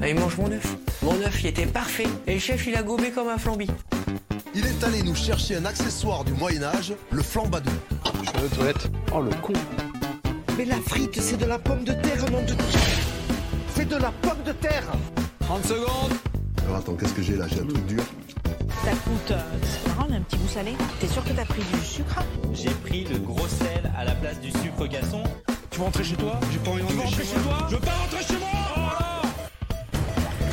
Ah, il mange mon œuf. Mon œuf, il était parfait. Et le chef, il a gobé comme un flambi. Il est allé nous chercher un accessoire du Moyen-Âge, le flambadou. Je vais aux toilettes. Oh le con Mais la frite, c'est de la pomme de terre, nom de C'est de la pomme de terre 30 secondes Alors attends, qu'est-ce que j'ai là? J'ai un truc dur. Ça coûte, euh, c'est marrant, un petit goût salé. T'es sûr que t'as pris du sucre? J'ai pris le gros sel à la place du sucre gasson. Tu veux rentrer chez toi? J'ai pas envie de rentrer chez, toi? Je veux pas rentrer chez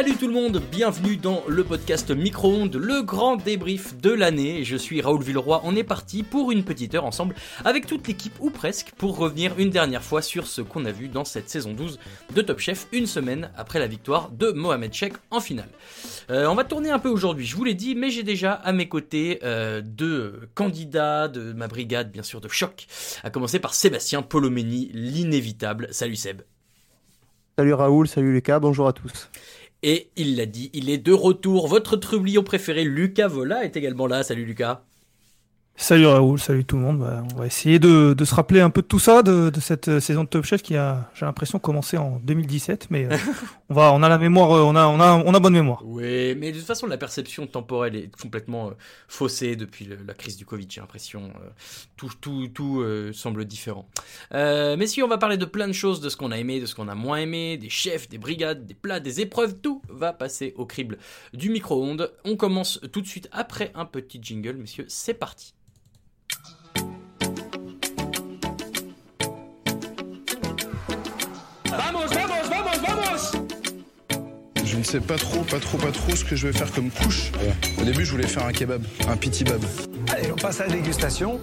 Salut tout le monde, bienvenue dans le podcast Micro-ondes, le grand débrief de l'année. Je suis Raoul Villeroy, on est parti pour une petite heure ensemble avec toute l'équipe ou presque pour revenir une dernière fois sur ce qu'on a vu dans cette saison 12 de Top Chef, une semaine après la victoire de Mohamed Sheikh en finale. Euh, on va tourner un peu aujourd'hui, je vous l'ai dit, mais j'ai déjà à mes côtés euh, deux candidats de ma brigade, bien sûr, de choc, à commencer par Sébastien Polomeni, l'inévitable. Salut Seb. Salut Raoul, salut Lucas, bonjour à tous. Et il l'a dit, il est de retour. Votre trublion préféré, Lucas Vola, est également là. Salut Lucas. Salut Raoul, salut tout le monde. Bah, on va essayer de, de, se rappeler un peu de tout ça, de, de cette euh, saison de Top Chef qui a, j'ai l'impression, commencé en 2017. Mais euh, on va, on a la mémoire, euh, on a, on a, on a bonne mémoire. Oui, mais de toute façon, la perception temporelle est complètement euh, faussée depuis le, la crise du Covid. J'ai l'impression, euh, tout, tout, tout semble différent. mais si on va parler de plein de choses, de ce qu'on a aimé, de ce qu'on a moins aimé, des chefs, des brigades, des plats, des épreuves, tout va passer au crible du micro-ondes. On commence tout de suite après un petit jingle, messieurs. C'est parti. Vamos, vamos, vamos, vamos Je ne sais pas trop, pas trop, pas trop ce que je vais faire comme couche. Au début, je voulais faire un kebab, un pitibab. Allez, on passe à la dégustation.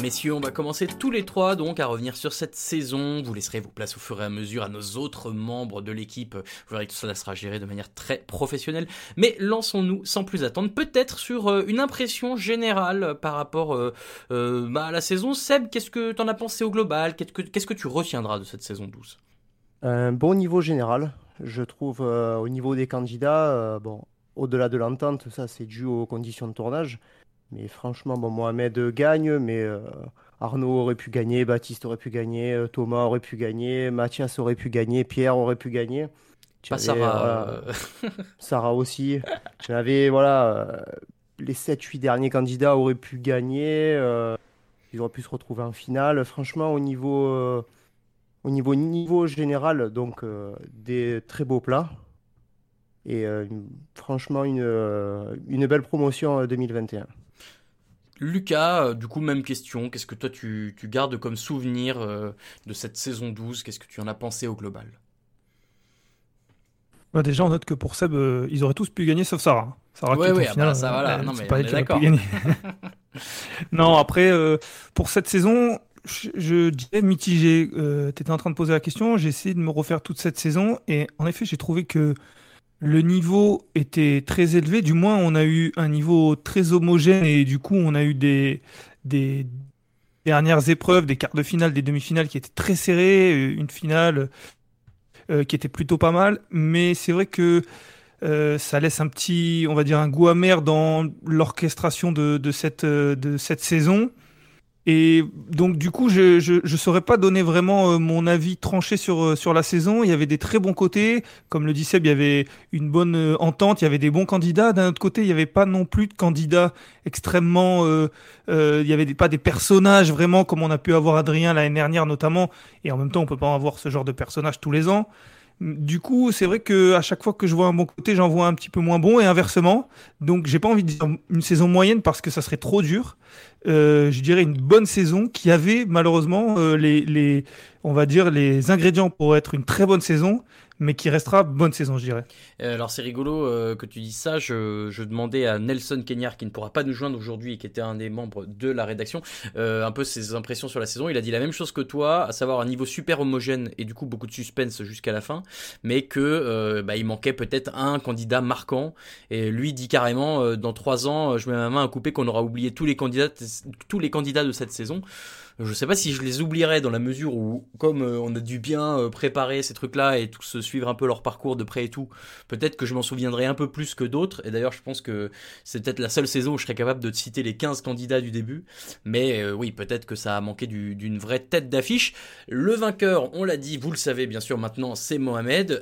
Messieurs, on va commencer tous les trois donc à revenir sur cette saison. Vous laisserez vos places au fur et à mesure à nos autres membres de l'équipe. Vous verrez que tout cela sera géré de manière très professionnelle. Mais lançons-nous sans plus attendre, peut-être sur euh, une impression générale par rapport euh, euh, bah, à la saison. Seb, qu'est-ce que tu en as pensé au global? Qu'est-ce que, tu retiendras de cette saison 12 Un bon niveau général, je trouve, au niveau des candidats. bon, au-delà de l'entente, ça c'est dû aux conditions de tournage. Mais franchement, bon, Mohamed gagne, mais euh, Arnaud aurait pu gagner, Baptiste aurait pu gagner, euh, Thomas aurait pu gagner, Mathias aurait pu gagner, Pierre aurait pu gagner. Tu Pas avais, Sarah. voilà, euh, Sarah aussi. Tu avais, voilà, euh, les 7-8 derniers candidats auraient pu gagner. euh, ils auraient pu se retrouver en finale. Franchement, au niveau, euh, au niveau, niveau général, donc euh, des très beaux plats. Et euh, franchement, une, euh, une belle promotion euh, 2021. Lucas, euh, du coup, même question. Qu'est-ce que toi tu, tu gardes comme souvenir euh, de cette saison 12 Qu'est-ce que tu en as pensé au global? Bah, déjà, on note que pour Seb, euh, ils auraient tous pu gagner sauf Sarah. Sarah Ouais, qui ouais, ah bah, ça, voilà. elle, Non, mais pas elle pu gagner. non, après, euh, pour cette saison, je, je dirais mitigé. Tu étais en train de poser la question, j'ai essayé de me refaire toute cette saison, et en effet, j'ai trouvé que le niveau était très élevé. Du moins, on a eu un niveau très homogène, et du coup, on a eu des, des dernières épreuves, des quarts de finale, des demi-finales qui étaient très serrées, euh, une finale euh, qui était plutôt pas mal, mais c'est vrai que euh, ça laisse un petit, on va dire, un goût amer dans l'orchestration de, de cette, euh, de cette saison. Et donc, du coup, je je, je saurais pas donner vraiment euh, mon avis tranché sur, euh, sur la saison. Il y avait des très bons côtés. Comme le Seb, il y avait une bonne euh, entente, il y avait des bons candidats. D'un autre côté, il n'y avait pas non plus de candidats extrêmement... il n'y avait pas des personnages vraiment comme on a pu avoir Adrien l'année dernière notamment. Et en même temps, on peut pas avoir ce genre de personnage tous les ans. Du coup, c'est vrai que à chaque fois que je vois un bon côté, j'en vois un petit peu moins bon et inversement. Donc, j'ai pas envie de dire une saison moyenne parce que ça serait trop dur. Euh, je dirais une bonne saison qui avait malheureusement euh, les, les, on va dire les ingrédients pour être une très bonne saison, mais qui restera bonne saison, je dirais. Euh, alors c'est rigolo euh, que tu dises ça. Je, je, demandais à Nelson Kenyard, qui ne pourra pas nous joindre aujourd'hui et qui était un des membres de la rédaction, euh, un peu ses impressions sur la saison. Il a dit la même chose que toi, à savoir un niveau super homogène et du coup beaucoup de suspense jusqu'à la fin, mais que bah, il manquait peut-être un candidat marquant. Et lui dit carrément dans trois ans, je mets ma main à couper qu'on aura oublié tous les candidats, tous les candidats de cette saison. Je sais pas si je les oublierais dans la mesure où, comme euh, on a dû bien euh, préparer ces trucs-là et tous suivre un peu leur parcours de près et tout, peut-être que je m'en souviendrai un peu plus que d'autres. Et d'ailleurs, je pense que c'est peut-être la seule saison où je serais capable de citer les 15 candidats du début. Mais euh, oui, peut-être que ça a manqué d'une vraie tête d'affiche. Le vainqueur, on l'a dit, vous le savez bien sûr maintenant, c'est Mohamed.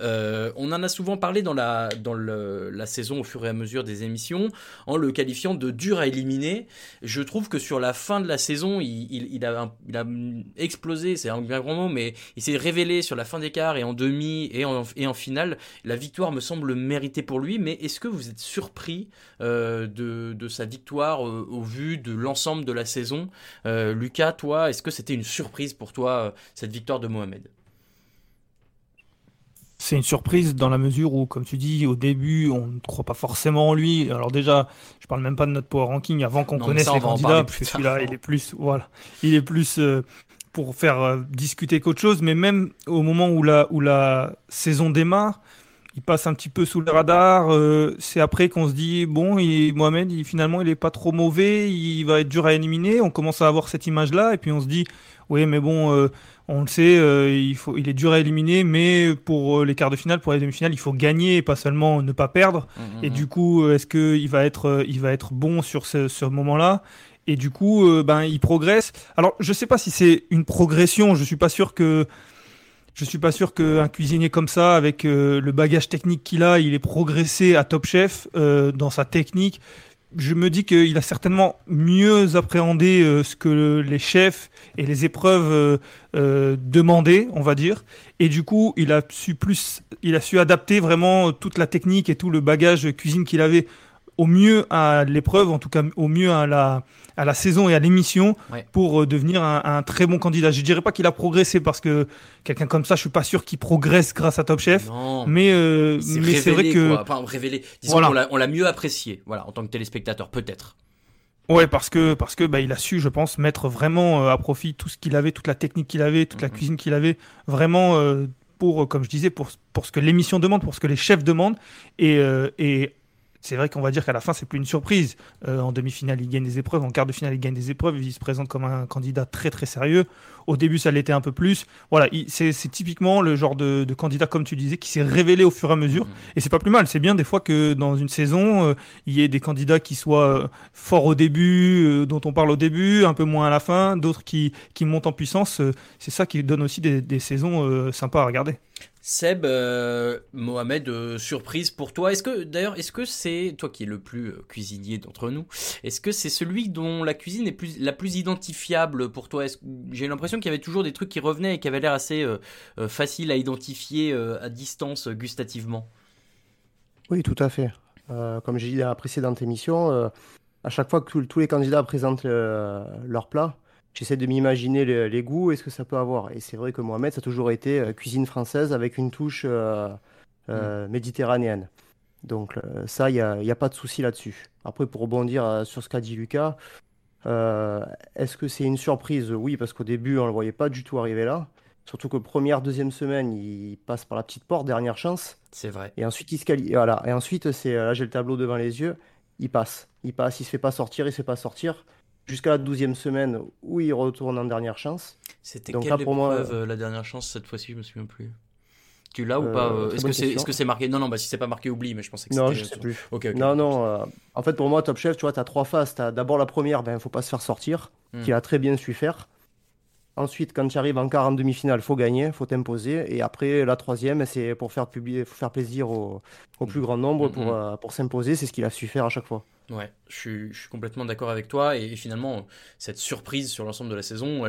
on en a souvent parlé dans la, dans la saison au fur et à mesure des émissions, en le qualifiant de dur à éliminer. Je trouve que sur la fin de la saison, il, il, il a un il a explosé, c'est un bien grand mot, mais il s'est révélé sur la fin d'écart et en demi et en, finale. La victoire me semble méritée pour lui, mais est-ce que vous êtes surpris euh, de, de, sa victoire euh, au vu de l'ensemble de la saison? Euh, Lucas, toi, est-ce que c'était une surprise pour toi, cette victoire de Mohamed? C'est une surprise dans la mesure où, comme tu dis, au début, on ne croit pas forcément en lui. Alors déjà, je parle même pas de notre power ranking avant qu'on connaisse les candidats, parce que celui-là, il est plus, voilà, il est plus euh, pour faire euh, discuter qu'autre chose. Mais même au moment où la, où la saison démarre, il passe un petit peu sous le radar. Euh, c'est après qu'on se dit bon, il, Mohamed, il, finalement, il est pas trop mauvais, il va être dur à éliminer. On commence à avoir cette image-là, et puis on se dit oui, mais bon on le sait, euh, il, faut, il est dur à éliminer, mais pour euh, les quarts de finale, pour les demi-finales, il faut gagner et pas seulement ne pas perdre. Mmh, mmh, et mmh. du coup, euh, est-ce qu'il va être, il va être bon sur ce, ce moment-là? Et du coup, ben, il progresse. Alors, je sais pas si c'est une progression. Je suis pas sûr que je suis pas sûr qu'un cuisinier comme ça, avec le bagage technique qu'il a, il ait progressé à Top Chef dans sa technique je me dis qu'il a certainement mieux appréhendé euh, ce que les chefs et les épreuves euh, euh, demandaient, on va dire. Et du coup, il a su plus, il a su adapter vraiment toute la technique et tout le bagage cuisine qu'il avait au mieux à l'épreuve, en tout cas au mieux à la, à la saison et à l'émission pour euh, devenir un, très bon candidat. Je dirais pas qu'il a progressé parce que quelqu'un comme ça, je suis pas sûr qu'il progresse grâce à Top Chef. mais euh, mais c'est vrai que enfin révélé. Disons l'a mieux apprécié, voilà, en tant que téléspectateur peut-être. Ouais, parce que parce que bah, il a su, je pense, mettre vraiment euh, à profit tout ce qu'il avait, toute la technique qu'il avait, toute la cuisine qu'il avait, vraiment pour, comme je disais, pour pour ce que l'émission demande, pour ce que les chefs demandent, et et c'est vrai qu'on va dire qu'à la fin, c'est plus une surprise. Euh, en demi-finale, il gagne des épreuves. En quart de finale, il gagne des épreuves. Il se présente comme un candidat très très sérieux. Au début, ça l'était un peu plus. Voilà, c'est typiquement le genre de, candidat, comme tu disais, qui s'est révélé au fur et à mesure. Et c'est pas plus mal. C'est bien des fois que dans une saison, euh, il y ait des candidats qui soient euh, forts au début, dont on parle au début, un peu moins à la fin, d'autres qui, qui montent en puissance. c'est ça qui donne aussi des, des saisons sympas à regarder. Seb, euh, Mohamed, euh, surprise pour toi. Est-ce que d'ailleurs, est-ce que c'est toi qui es le plus euh, cuisinier d'entre nous Est-ce que c'est celui dont la cuisine est la plus identifiable pour toi? J'ai l'impression qu'il y avait toujours des trucs qui revenaient et qui avaient l'air assez facile à identifier à distance gustativement. Oui, tout à fait. comme j'ai dit dans la précédente émission, à chaque fois que tous les candidats présentent leur plat, j'essaie de m'imaginer les, goûts et ce que ça peut avoir. Et c'est vrai que Mohamed, ça a toujours été euh, cuisine française avec une touche euh, euh, mm. méditerranéenne. Donc ça, il n'y a, a, pas de souci là-dessus. Après, pour rebondir sur ce qu'a dit Lucas, est-ce que c'est une surprise? Oui, parce qu'au début, on ne le voyait pas du tout arriver là. Surtout que première, deuxième semaine, il passe par la petite porte, dernière chance. C'est vrai. Et ensuite, il se qualifie. Voilà. Et ensuite, c'est là, j'ai le tableau devant les yeux. Il passe. Il passe. Il se fait pas sortir. Il se fait pas sortir jusqu'à la douzième semaine où il retourne en dernière chance. C'était quelle là, pour moi, euh, la dernière chance cette fois-ci Je me souviens plus. Tu l'as ou pas euh, Est-ce que c'est est -ce c'est marqué? Non, non, bah, si c'est pas marqué, oublie, mais je pensais que c'était. Non, je sais plus. non, non. Euh, en fait, pour moi, Top Chef, tu vois, tu as trois phases. Tu as d'abord la première, ben, faut pas se faire sortir, hmm. qui a très bien su faire. Ensuite, quand tu arrives en quart, en demi-finale, faut gagner, faut t'imposer. Et après, la troisième, c'est pour faire, publier, faire plaisir au, au plus grand nombre, hmm, pour, hmm. pour s'imposer. C'est ce qu'il a su faire à chaque fois. Ouais, je suis, complètement d'accord avec toi. Et, finalement, cette surprise sur l'ensemble de la saison,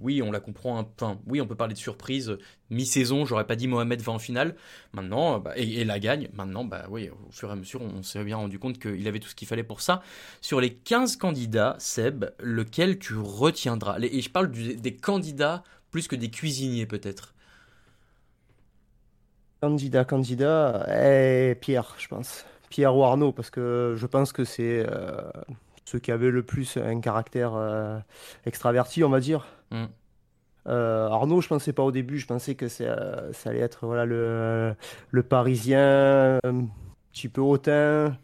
oui, on la comprend. Enfin, oui, on peut parler de surprise mi-saison. J'aurais pas dit Mohamed va en finale. Maintenant, bah, et, la gagne. Maintenant, bah oui, au fur et à mesure, on s'est bien rendu compte qu'il avait tout ce qu'il fallait pour ça. Sur les 15 candidats, Seb, lequel tu retiendras? Et je parle des candidats plus que des cuisiniers, peut-être. Candidat, candidat, eh, Pierre, je pense. Pierre ou Arnaud, parce que je pense que c'est euh, ceux qui avaient le plus un caractère euh, extraverti, on va dire. Mm. Euh, Arnaud, je pensais pas au début, je pensais que c'est, euh, ça allait être voilà, le, le parisien, un petit peu hautain.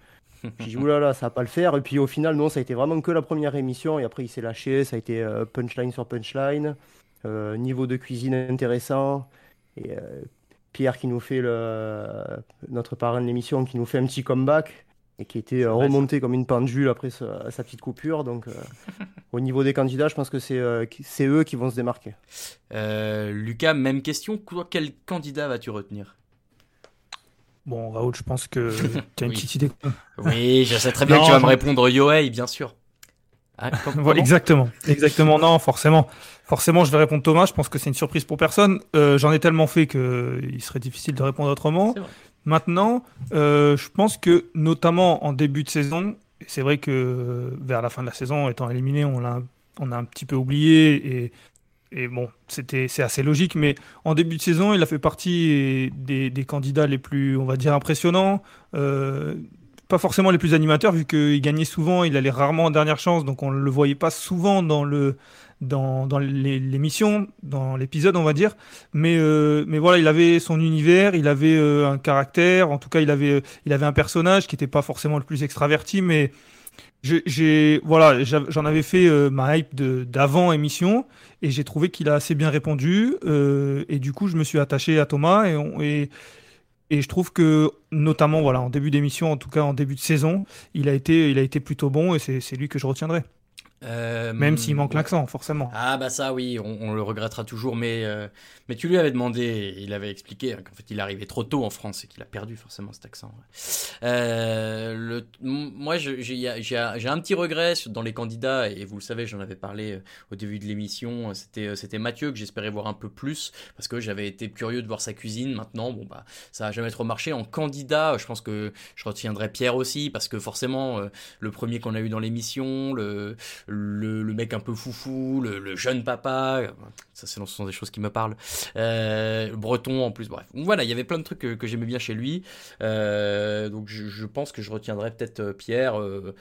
J'ai dit, oulala, ça va pas le faire. Et puis au final, non, ça a été vraiment que la première émission. Et après, il s'est lâché. Ça a été punchline sur punchline. niveau de cuisine intéressant. Et Pierre qui nous fait le, notre parrain de l'émission, qui nous fait un petit comeback. Et qui était euh, remonté comme une pendule après sa, sa petite coupure. Donc euh, au niveau des candidats, je pense que c'est euh, eux qui vont se démarquer. Euh, Lucas, même question. Quel candidat vas-tu retenir? Bon, Raoul, je pense que tu as une Oui. petite idée. Oui, je sais très bien Non, que tu vas me répondre Yohei, bien sûr. Ah, Voilà, exactement, exactement. Non, forcément, forcément, je vais répondre Thomas. Je pense que c'est une surprise pour personne. Euh, J'en ai tellement fait que il serait difficile de répondre autrement. Maintenant, euh, je pense que notamment en début de saison, et c'est vrai que euh, vers la fin de la saison, étant éliminé, on l'a, on a un petit peu oublié et et bon, c'était c'est assez logique, mais en début de saison, il a fait partie des, des candidats les plus, on va dire, impressionnants. Euh, pas forcément les plus animateurs, vu qu'il gagnait souvent, il allait rarement en dernière chance, donc on ne le voyait pas souvent dans le dans, dans l'émission, dans l'épisode, on va dire. Mais, euh, mais voilà, il avait son univers, il avait euh, un caractère, en tout cas, il avait, il avait un personnage qui n'était pas forcément le plus extraverti, mais j'ai voilà, j'en avais fait euh, ma hype d'avant émission et j'ai trouvé qu'il a assez bien répondu euh, et du coup je me suis attaché à Thomas et, on- et et je trouve que notamment voilà en début d'émission en tout cas en début de saison il a été il a été plutôt bon et c'est c'est lui que je retiendrai Euh, même s'il manque ouais. l'accent forcément Ah bah ça oui, on, on le regrettera toujours, mais, euh, mais tu lui avais demandé, il avait expliqué hein, qu'en fait il arrivait trop tôt en France et qu'il a perdu forcément cet accent. ouais. Euh, le, moi j'ai un j'ai un petit regret dans les candidats, et vous le savez, j'en avais parlé euh, au début de l'émission, euh, c'était c'était Mathieu que j'espérais voir un peu plus, parce que j'avais été curieux de voir sa cuisine, maintenant bon bah ça a jamais trop marché. En candidat, je pense que je retiendrai Pierre aussi, parce que forcément le premier qu'on a eu dans l'émission, le le, le mec un peu foufou, le, le jeune papa, ça c'est- ce sont des choses qui me parlent. Euh, breton en plus, bref. Voilà, il y avait plein de trucs que, que j'aimais bien chez lui. Euh, donc je, je pense que je retiendrai peut-être euh, Pierre. euh,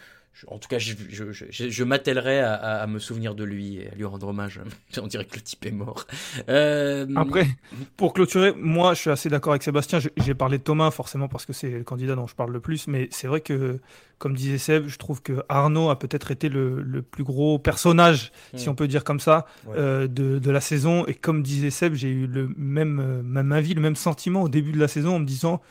en tout cas, je, je, je, je m'attellerai à, à- à me souvenir de lui et à lui rendre hommage. On dirait que le type est mort. Euh, Après, pour clôturer, moi je suis assez d'accord avec Sébastien. J'ai parlé de Thomas forcément parce que c'est le candidat dont je parle le plus, mais c'est vrai que, comme disait Seb, je trouve que Arnaud a peut-être été le, le plus gros personnage, si Mm. on peut dire comme ça, Ouais. euh, de, de la saison. Et comme disait Seb, j'ai eu le même, euh, même avis, le même sentiment au début de la saison en me disant.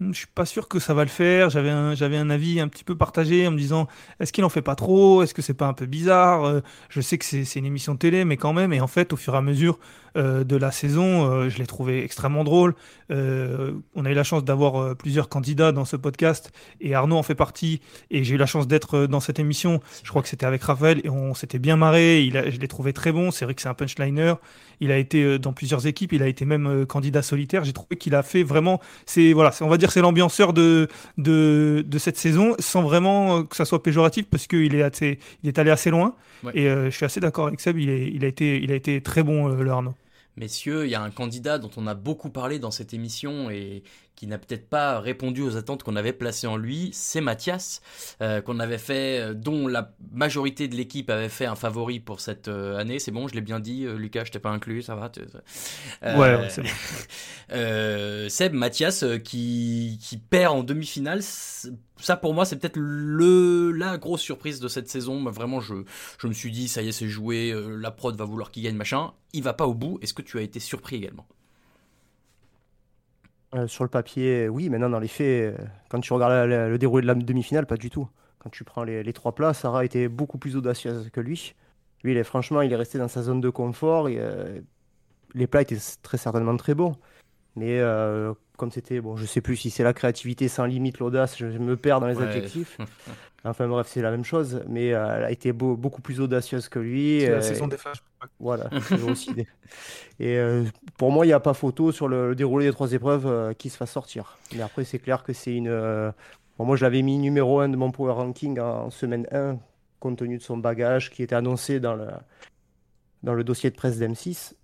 Hmm, Je suis pas sûr que ça va le faire. J'avais un, un avis un petit peu partagé en me disant est-ce qu'il en fait pas trop? Est-ce que c'est pas un peu bizarre? Euh, Je sais que c'est c'est une émission de télé, mais quand même. Et en fait, au fur et à mesure euh, de la saison, euh, je l'ai trouvé extrêmement drôle. Euh, on a eu la chance d'avoir plusieurs candidats dans ce podcast et Arnaud en fait partie. Et j'ai eu la chance d'être dans cette émission. Je crois que c'était avec Raphaël et on s'était bien marré. Il a- je l'ai trouvé très bon. C'est vrai que c'est un punchliner. Il a été dans plusieurs équipes. Il a été même candidat solitaire. J'ai trouvé qu'il a fait vraiment. C'est voilà. On va dire c'est l'ambianceur de, de de cette saison, sans vraiment que ça soit péjoratif parce qu'il est assez, il est allé assez loin. Ouais. Et euh, je suis assez d'accord avec Seb. Il, est, il a été, il a été très bon euh, le Arnaud. Messieurs, il y a un candidat dont on a beaucoup parlé dans cette émission et qui n'a peut-être pas répondu aux attentes qu'on avait placées en lui, c'est Mathias, euh, qu'on avait fait, euh, dont la majorité de l'équipe avait fait un favori pour cette euh, année. C'est bon, je l'ai bien dit, euh, Lucas, je t'ai pas inclus, ça va Euh, Ouais, ouais, c'est bon. euh, Seb, Mathias, euh, qui, qui perd en demi-finale, ça pour moi c'est peut-être le la grosse surprise de cette saison. Vraiment, je, je me suis dit, ça y est, c'est joué, euh, la prod va vouloir qu'il gagne, machin. Il va pas au bout. Est-ce que tu as été surpris également? Euh, sur le papier, oui, maintenant dans les faits, euh, quand tu regardes le déroulé de la demi-finale, pas du tout. Quand tu prends les, trois plats, Sarah était beaucoup plus audacieuse que lui. Lui, franchement, il est resté dans sa zone de confort et euh, les plats étaient très certainement très bons. Mais euh, comme c'était, bon, je sais plus si c'est la créativité sans limite, l'audace, je, me perds dans les Ouais. adjectifs. Enfin bref, c'est la même chose, mais euh, elle a été beau- beaucoup plus audacieuse que lui. C'est la euh, saison des flashbacks. voilà, c'est aussi des- Et euh, pour moi, il n'y a pas photo sur le, le déroulé des trois épreuves euh, qui se fasse sortir. Mais après, c'est clair que c'est une. euh, bon, moi, je l'avais mis numéro 1 de mon Power Ranking en semaine 1, compte tenu de son bagage qui était annoncé dans le, dans le dossier de presse d'M6.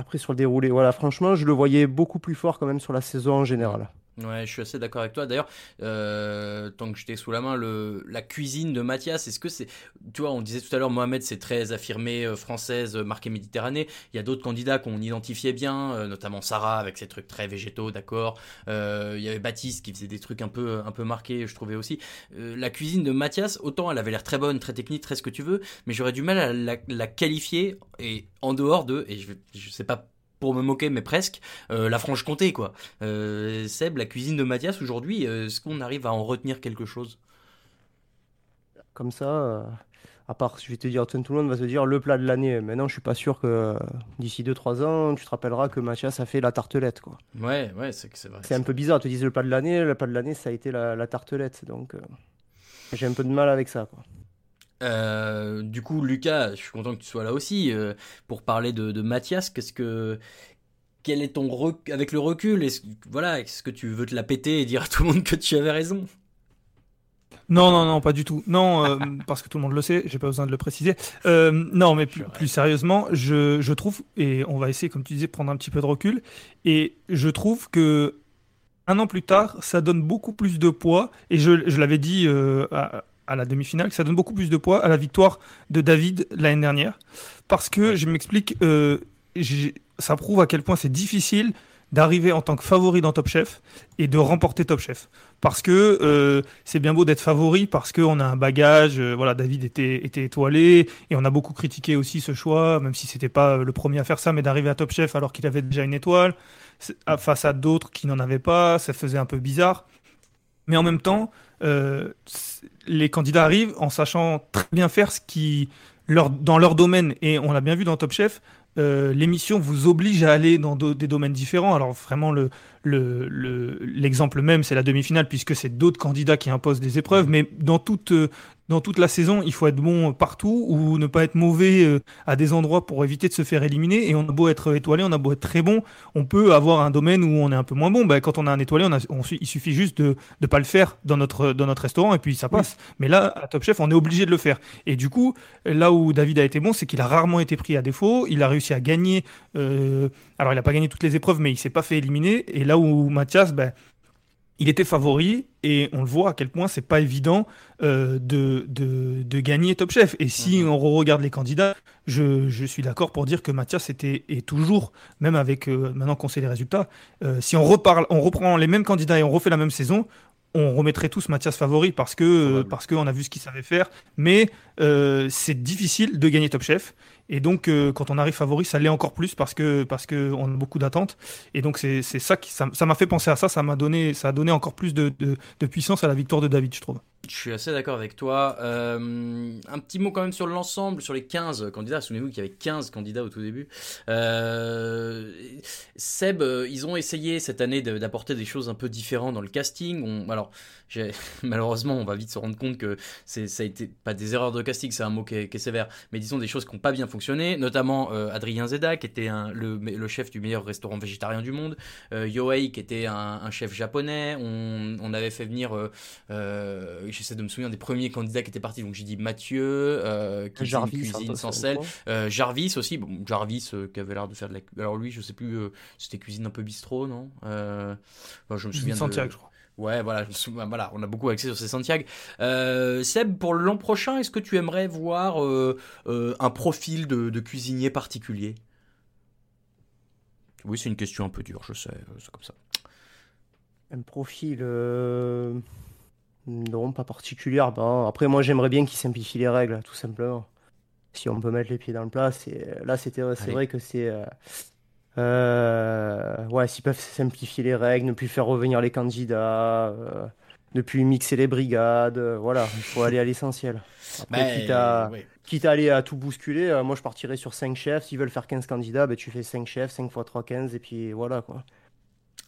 Après, sur le déroulé, voilà, franchement, je le voyais beaucoup plus fort quand même sur la saison en général. Ouais, je suis assez d'accord avec toi. D'ailleurs, euh, tant que j'étais sous la main, le, la cuisine de Mathias, est-ce que c'est. Tu vois, on disait tout à l'heure, Mohamed, c'est très affirmé, euh, française, euh, marquée Méditerranée. Il y a d'autres candidats qu'on identifiait bien, notamment Sarah, avec ses trucs très végétaux, d'accord. Il y avait Baptiste qui faisait des trucs un peu, un peu marqués, je trouvais aussi. La cuisine de Mathias, autant elle avait l'air très bonne, très technique, très ce que tu veux, mais j'aurais du mal à la, la qualifier et en dehors de. Et je, je sais pas pour me moquer, mais presque, euh, la Franche-Comté, quoi. Euh, Seb, la cuisine de Mathias aujourd'hui, euh, est-ce qu'on arrive à en retenir quelque chose? Comme ça, à part, je vais te dire, tout le monde va se dire le plat de l'année. Maintenant, je suis pas sûr que d'ici 2-3 ans, tu te rappelleras que Mathias a fait la tartelette, quoi. Ouais, ouais, c'est c'est vrai. C'est un peu bizarre, te disent le plat de l'année, le plat de l'année, ça a été la, la tartelette, donc j'ai un peu de mal avec ça, quoi. Euh, du coup, Lucas, je suis content que tu sois là aussi euh, pour parler de, de Mathias. Qu'est-ce que quel est ton rec- avec le recul Est-ce voilà, est-ce que tu veux te la péter et dire à tout le monde que tu avais raison? Non, non, non, pas du tout. Non, euh, parce que tout le monde le sait, j'ai pas besoin de le préciser. Euh, non, mais plus, plus sérieusement, je, je trouve, et on va essayer, comme tu disais, prendre un petit peu de recul, et je trouve que un an plus tard, ça donne beaucoup plus de poids, et je, je l'avais dit euh, à, à la demi-finale, que ça donne beaucoup plus de poids à la victoire de David l'année dernière, parce que, je m'explique, euh, ça prouve à quel point c'est difficile d'arriver en tant que favori dans Top Chef et de remporter Top Chef. Parce que euh, c'est bien beau d'être favori, parce qu'on a un bagage. euh, voilà, David était, était étoilé et on a beaucoup critiqué aussi ce choix, même si c'était pas le premier à faire ça, mais d'arriver à Top Chef alors qu'il avait déjà une étoile face à d'autres qui n'en avaient pas, ça faisait un peu bizarre. Mais en même temps, euh, les candidats arrivent en sachant très bien faire ce qui leur, dans leur domaine. Et on l'a bien vu dans Top Chef, euh, l'émission vous oblige à aller dans do- des domaines différents. Alors vraiment, le, le- le- l'exemple même, c'est la demi-finale, puisque c'est d'autres candidats qui imposent des épreuves. Mais dans toute, euh, dans toute la saison, il faut être bon partout ou ne pas être mauvais euh, à des endroits pour éviter de se faire éliminer. Et on a beau être étoilé, on a beau être très bon, on peut avoir un domaine où on est un peu moins bon. Ben, quand on a un étoilé, on a- on su- il suffit juste de ne pas le faire dans notre, dans notre restaurant et puis ça passe. Mais là, à Top Chef, on est obligé de le faire. Et du coup, là où David a été bon, c'est qu'il a rarement été pris à défaut. Il a réussi à gagner. euh, alors, il n'a pas gagné toutes les épreuves, mais il s'est pas fait éliminer. Et là où Mathias, ben, il était favori et on le voit à quel point c'est pas évident euh, de, de, de gagner Top Chef. Et si on regarde les candidats, je, je suis d'accord pour dire que Mathias était est toujours, même avec euh, maintenant qu'on sait les résultats, euh, si on reparle, on reprend les mêmes candidats et on refait la même saison, on remettrait tous Mathias favori parce que parce qu'on a vu ce qu'il savait faire. Mais c'est difficile de gagner Top Chef. Et donc, euh, quand on arrive favori, ça l'est encore plus parce que parce que on a beaucoup d'attentes. Et donc, c'est ça qui ça m'a fait penser à ça. Ça m'a donné ça a donné encore plus de, de, de puissance à la victoire de David, je trouve. Je suis assez d'accord avec toi. Euh, un petit mot quand même sur l'ensemble, sur les 15 candidats. Souvenez-vous qu'il y avait 15 candidats au tout début. Euh, Seb, euh, ils ont essayé cette année d'apporter des choses un peu différentes dans le casting. Alors, malheureusement, on va vite se rendre compte que ça a été pas des erreurs de casting, c'est un mot qui est, sévère, mais disons des choses qui n'ont pas bien fonctionné, notamment Adrien Zeda, qui était le, chef du meilleur restaurant végétarien du monde, Yohei, qui était un, chef japonais. On, avait fait venir, j'essaie de me souvenir des premiers candidats qui étaient partis, donc j'ai dit Mathieu, euh, qui une Jarvis, cuisine hein, sans sel, euh, Jarvis aussi, bon, Jarvis euh, qui avait l'air de faire de la. Alors lui, je sais plus, euh, c'était cuisine un peu bistrot, non? Euh, enfin, Je me souviens. de- Santiago, je crois. Ouais, voilà, je me souviens- voilà, on a beaucoup axé sur ces Santiago. Euh, Seb, pour l'an prochain, est-ce que tu aimerais voir euh, euh, un profil de, de cuisinier particulier? Oui, c'est une question un peu dure, je sais, c'est comme ça. Un profil. Non, pas particulier. Ben, après, moi, j'aimerais bien qu'ils simplifient les règles, tout simplement. Si on peut mettre les pieds dans le plat, c'est là, c'était, c'est vrai que c'est. euh, euh, Ouais, s'ils peuvent simplifier les règles, ne plus faire revenir les candidats, euh, ne plus mixer les brigades, voilà, il faut aller à l'essentiel. Ben, quitte à, ouais. quitte à aller à tout bousculer, moi, je partirais sur 5 chefs. S'ils veulent faire 15 candidats, ben, tu fais 5 chefs, 5 x 3, 15, et puis voilà, quoi.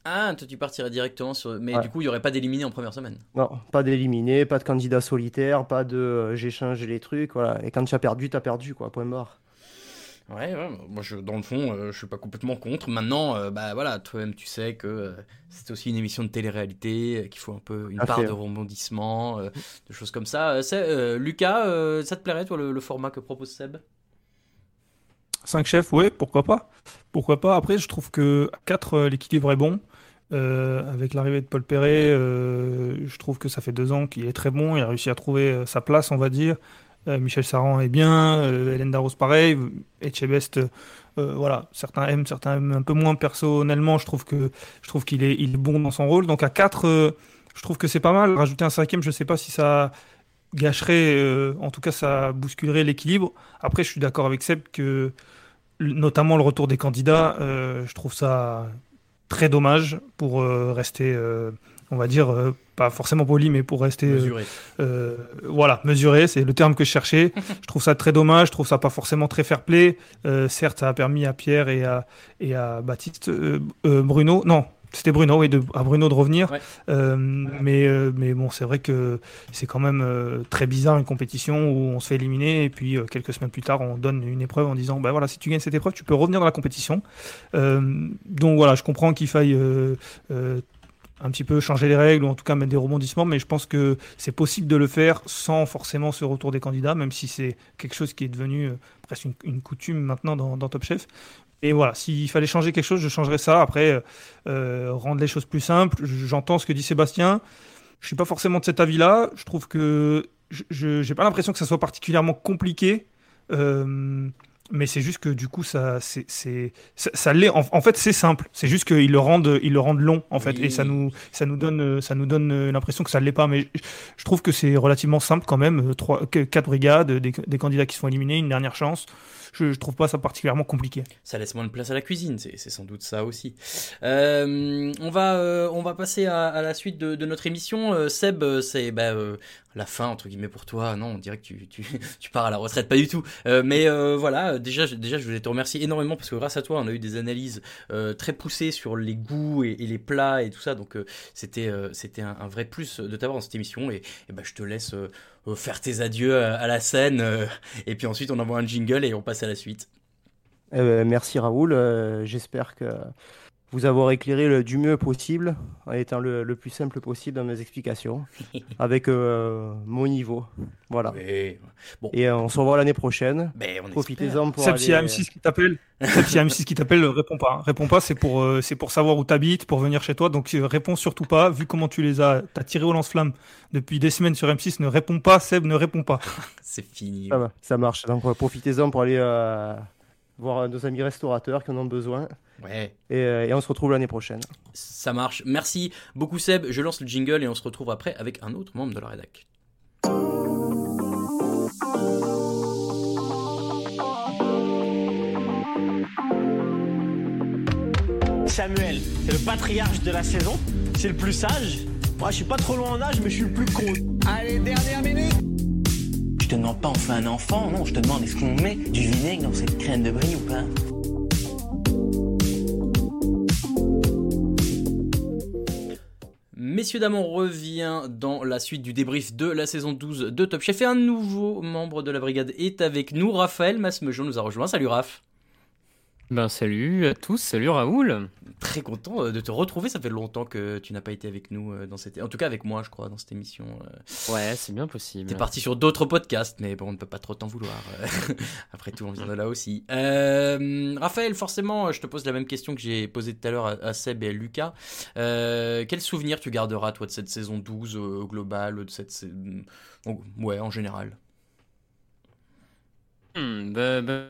Ah, toi tu partirais directement sur. Mais Ouais. du coup, il n'y aurait pas d'éliminé en première semaine. Non, pas d'éliminer, pas de candidat solitaire, pas de euh, j'échange les trucs, voilà. Et quand tu as perdu, tu as perdu, quoi, point barre. Ouais, ouais, moi je, dans le fond, euh, je suis pas complètement contre. Maintenant, euh, bah voilà, toi-même tu sais que euh, c'est aussi une émission de télé-réalité, euh, qu'il faut un peu une part de rebondissement, euh, de choses comme ça. C'est- Lucas, euh, ça te plairait toi le, le format que propose Seb? 5 chefs, ouais, pourquoi pas. Pourquoi pas. Après, je trouve que à 4, l'équilibre est bon. Euh, avec l'arrivée de Paul Perret, euh, je trouve que ça fait deux ans qu'il est très bon. Il a réussi à trouver euh, sa place, on va dire. Michel Saran est bien. Hélène Darros, pareil. Etchebest, voilà. Certains aiment, certains aiment un peu moins. Personnellement, je trouve que je trouve qu'il est, il est bon dans son rôle. Donc à 4, je trouve que c'est pas mal. Rajouter un cinquième, je sais pas si ça gâcherait, en tout cas, ça bousculerait l'équilibre. Après, je suis d'accord avec Seb que, notamment le retour des candidats, je trouve ça très dommage pour euh, rester, euh, on va dire, euh, pas forcément poli, mais pour rester. Mesuré. voilà, mesuré, c'est le terme que je cherchais. je trouve ça très dommage, je trouve ça pas forcément très fair play. certes, ça a permis à Pierre et à, et à Baptiste, Bruno, non, c'était Bruno, oui, de, à Bruno de revenir. Euh, mais, euh, mais bon, c'est vrai que c'est quand même euh, très bizarre une compétition où on se fait éliminer et puis quelques semaines plus tard, on donne une épreuve en disant, bah voilà, si tu gagnes cette épreuve, tu peux revenir dans la compétition. donc voilà, je comprends qu'il faille un petit peu changer les règles ou en tout cas mettre des rebondissements, mais je pense que c'est possible de le faire sans forcément ce retour des candidats, même si c'est quelque chose qui est devenu presque une, coutume maintenant dans, dans, Top Chef. Et voilà, s'il fallait changer quelque chose, je changerais ça. Après, euh, euh, rendre les choses plus simples. J'entends ce que dit Sébastien. Je suis pas forcément de cet avis-là. Je trouve que je n'ai pas l'impression que ça soit particulièrement compliqué. Euh, mais c'est juste que du coup, ça, c'est, ça, ça l'est. En, fait, c'est simple. C'est juste qu'ils le rendent, ils le rendent long, en fait, et ça nous, ça nous donne, ça nous donne l'impression que ça ne l'est pas. Mais je trouve que c'est relativement simple quand même. Trois, quatre brigades, des, des, candidats qui sont éliminés, une dernière chance je, ne trouve pas ça particulièrement compliqué. Ça laisse moins de place à la cuisine, c'est sans doute ça aussi. Euh, on, va, euh, on va passer à, la suite de, notre émission. Euh, Seb, c'est bah, la fin, entre guillemets, pour toi. Non, on dirait que tu, tu, pars à la retraite, pas du tout. mais voilà, déjà, déjà, je voulais te remercier énormément parce que grâce à toi, on a eu des analyses très poussées sur les goûts et, les plats et tout ça. Donc, c'était un, vrai plus de t'avoir dans cette émission. Et, et bah, je te laisse faire tes adieux à la scène. Euh, et puis ensuite, on envoie un jingle et on passe à la suite. Eh ben, merci Raoul. Euh, j'espère que vous avoir éclairé le, du mieux possible, en étant le, le, plus simple possible dans mes explications, avec mon niveau. Voilà. Bon. Et on se revoit l'année prochaine. Ben, Profitez-en pour. Seb, aller... M6 qui t'appelle. si M6 qui t'appelle, réponds pas. Hein. Réponds pas, c'est pour, c'est pour savoir où t'habites, pour venir chez toi. Donc réponds surtout pas. Vu comment tu les as, t'as tiré au lance-flamme depuis des semaines sur M6, ne réponds pas. Seb ne répond pas. c'est fini. Ça, va, ça marche. Donc profitez-en pour aller voir nos amis restaurateurs qui en ont besoin. Ouais. Et, et on se retrouve l'année prochaine. Ça marche. Merci beaucoup Seb. Je lance le jingle et on se retrouve après avec un autre membre de la rédac. Samuel, c'est le patriarche de la saison, c'est le plus sage. Moi, je suis pas trop loin en âge, mais je suis le plus con. Allez, dernière minute Je te demande pas on fait un enfant, non, je te demande est-ce qu'on met du vinaigre dans cette crème de brie ou pas? Messieurs, dames, on revient dans la suite du débrief de la saison 12 de Top Chef et un nouveau membre de la brigade est avec nous. Raphaël Masmejon nous a rejoint. Salut Raph. Ben salut à tous, salut Raoul. Très content euh, de te retrouver, ça fait longtemps que tu n'as pas été avec nous euh, dans cette en tout cas avec moi je crois dans cette émission. Euh. Ouais, c'est bien possible. T'es parti sur d'autres podcasts mais bon on ne peut pas trop t'en vouloir. Après tout on vient de là aussi. Raphaël, forcément je te pose la même question que j'ai posée tout à l'heure à, Seb et à Lucas. quel souvenir tu garderas toi de cette saison 12 au global, de cette ouais en général? Hmm, bah, bah,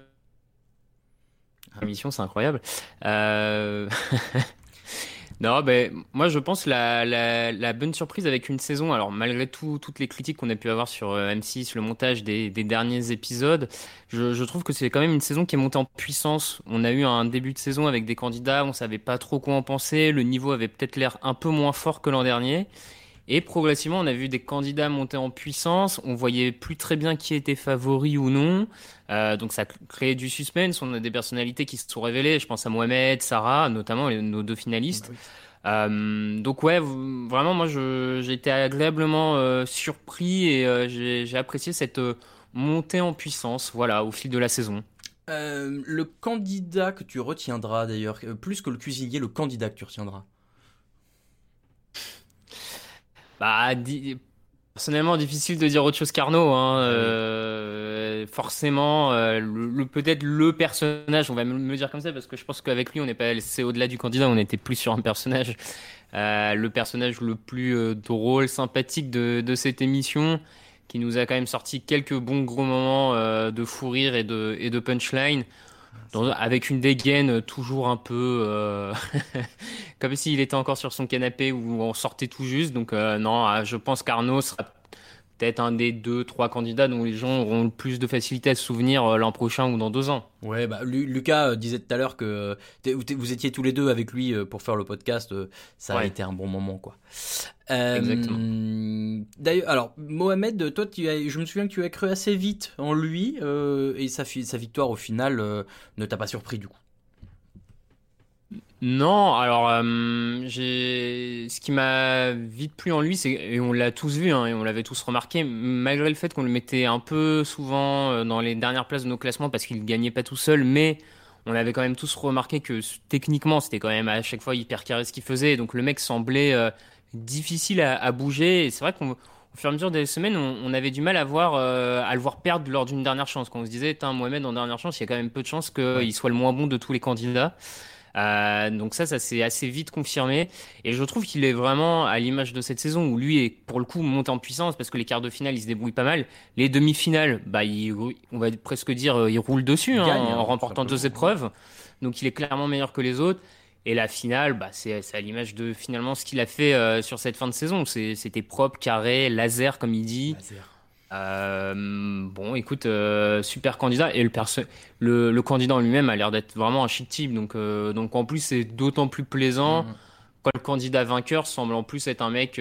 Émission, c'est incroyable. Euh... non, ben, moi je pense la, la, la, bonne surprise avec une saison, alors malgré tout, toutes les critiques qu'on a pu avoir sur euh, M6, le montage des, des derniers épisodes, je, je trouve que c'est quand même une saison qui est montée en puissance. On a eu un début de saison avec des candidats, on savait pas trop quoi en penser, le niveau avait peut-être l'air un peu moins fort que l'an dernier. Et progressivement, on a vu des candidats monter en puissance. On voyait plus très bien qui était favori ou non. Euh, donc ça créait du suspense. On a des personnalités qui se sont révélées. Je pense à Mohamed, Sarah, notamment nos deux finalistes. Bah euh, donc ouais, vraiment, moi, j'ai été agréablement euh, surpris et j'ai apprécié cette montée en puissance, voilà, au fil de la saison. le candidat que tu retiendras d'ailleurs, plus que le cuisinier, le candidat que tu retiendras? Bah, personnellement, difficile de dire autre chose qu'Arnaud. Hein. Euh, forcément, le, peut-être le personnage, on va me, dire comme ça, parce que je pense qu'avec lui, on n'est pas, c'est au-delà du candidat, on était plus sur un personnage, le personnage le plus drôle, sympathique de, de, cette émission, qui nous a quand même sorti quelques bons gros moments de fou rire et de, et de punchline avec une dégaine toujours un peu euh, comme s'il était encore sur son canapé ou on sortait tout juste. Donc euh, non, ah, je pense qu'Arnaud sera peut-être un des deux, trois candidats dont les gens auront le plus de facilité à se souvenir euh, l'an prochain ou dans deux ans. Ouais, bah, Lucas disait tout à l'heure que vous étiez tous les deux avec lui pour faire le podcast. Ça a été un bon moment, quoi. Exactement. D'ailleurs, alors Mohamed, toi, tu as, je me souviens que tu as cru assez vite en lui et sa, sa victoire au final ne t'a pas surpris du coup. Non, alors euh, j'ai ce qui m'a vite plu en lui, c'est et on l'a tous vu hein, et on l'avait tous remarqué, malgré le fait qu'on le mettait un peu souvent euh, dans les dernières places de nos classements parce qu'il gagnait pas tout seul, mais on avait quand même tous remarqué que techniquement c'était quand même à chaque fois hyper carré ce qu'il faisait, donc le mec semblait euh, difficile à, bouger. Et c'est vrai qu'au fur et à mesure des semaines, on, avait du mal à voir à le voir perdre lors d'une dernière chance. Quand on se disait, Mohamed en dernière chance, il y a quand même peu de chances qu'il soit le moins bon de tous les candidats. Euh, donc ça, ça s'est assez vite confirmé. Et je trouve qu'il est vraiment à l'image de cette saison où lui est pour le coup monté en puissance parce que les quarts de finale, il se débrouille pas mal. Les demi-finales, bah, il, on va presque dire, euh, il roule dessus hein, en hein, remportant deux épreuves. Donc il est clairement meilleur que les autres. Et la finale, bah, c'est à l'image de finalement ce qu'il a fait euh, sur cette fin de saison. C'était propre, carré, laser comme il dit. Laser. Euh, bon, écoute, euh, super candidat et le, le, le candidat en lui-même a l'air d'être vraiment un shit type, donc euh, donc en plus c'est d'autant plus plaisant mm-hmm. quand le candidat vainqueur semble en plus être un mec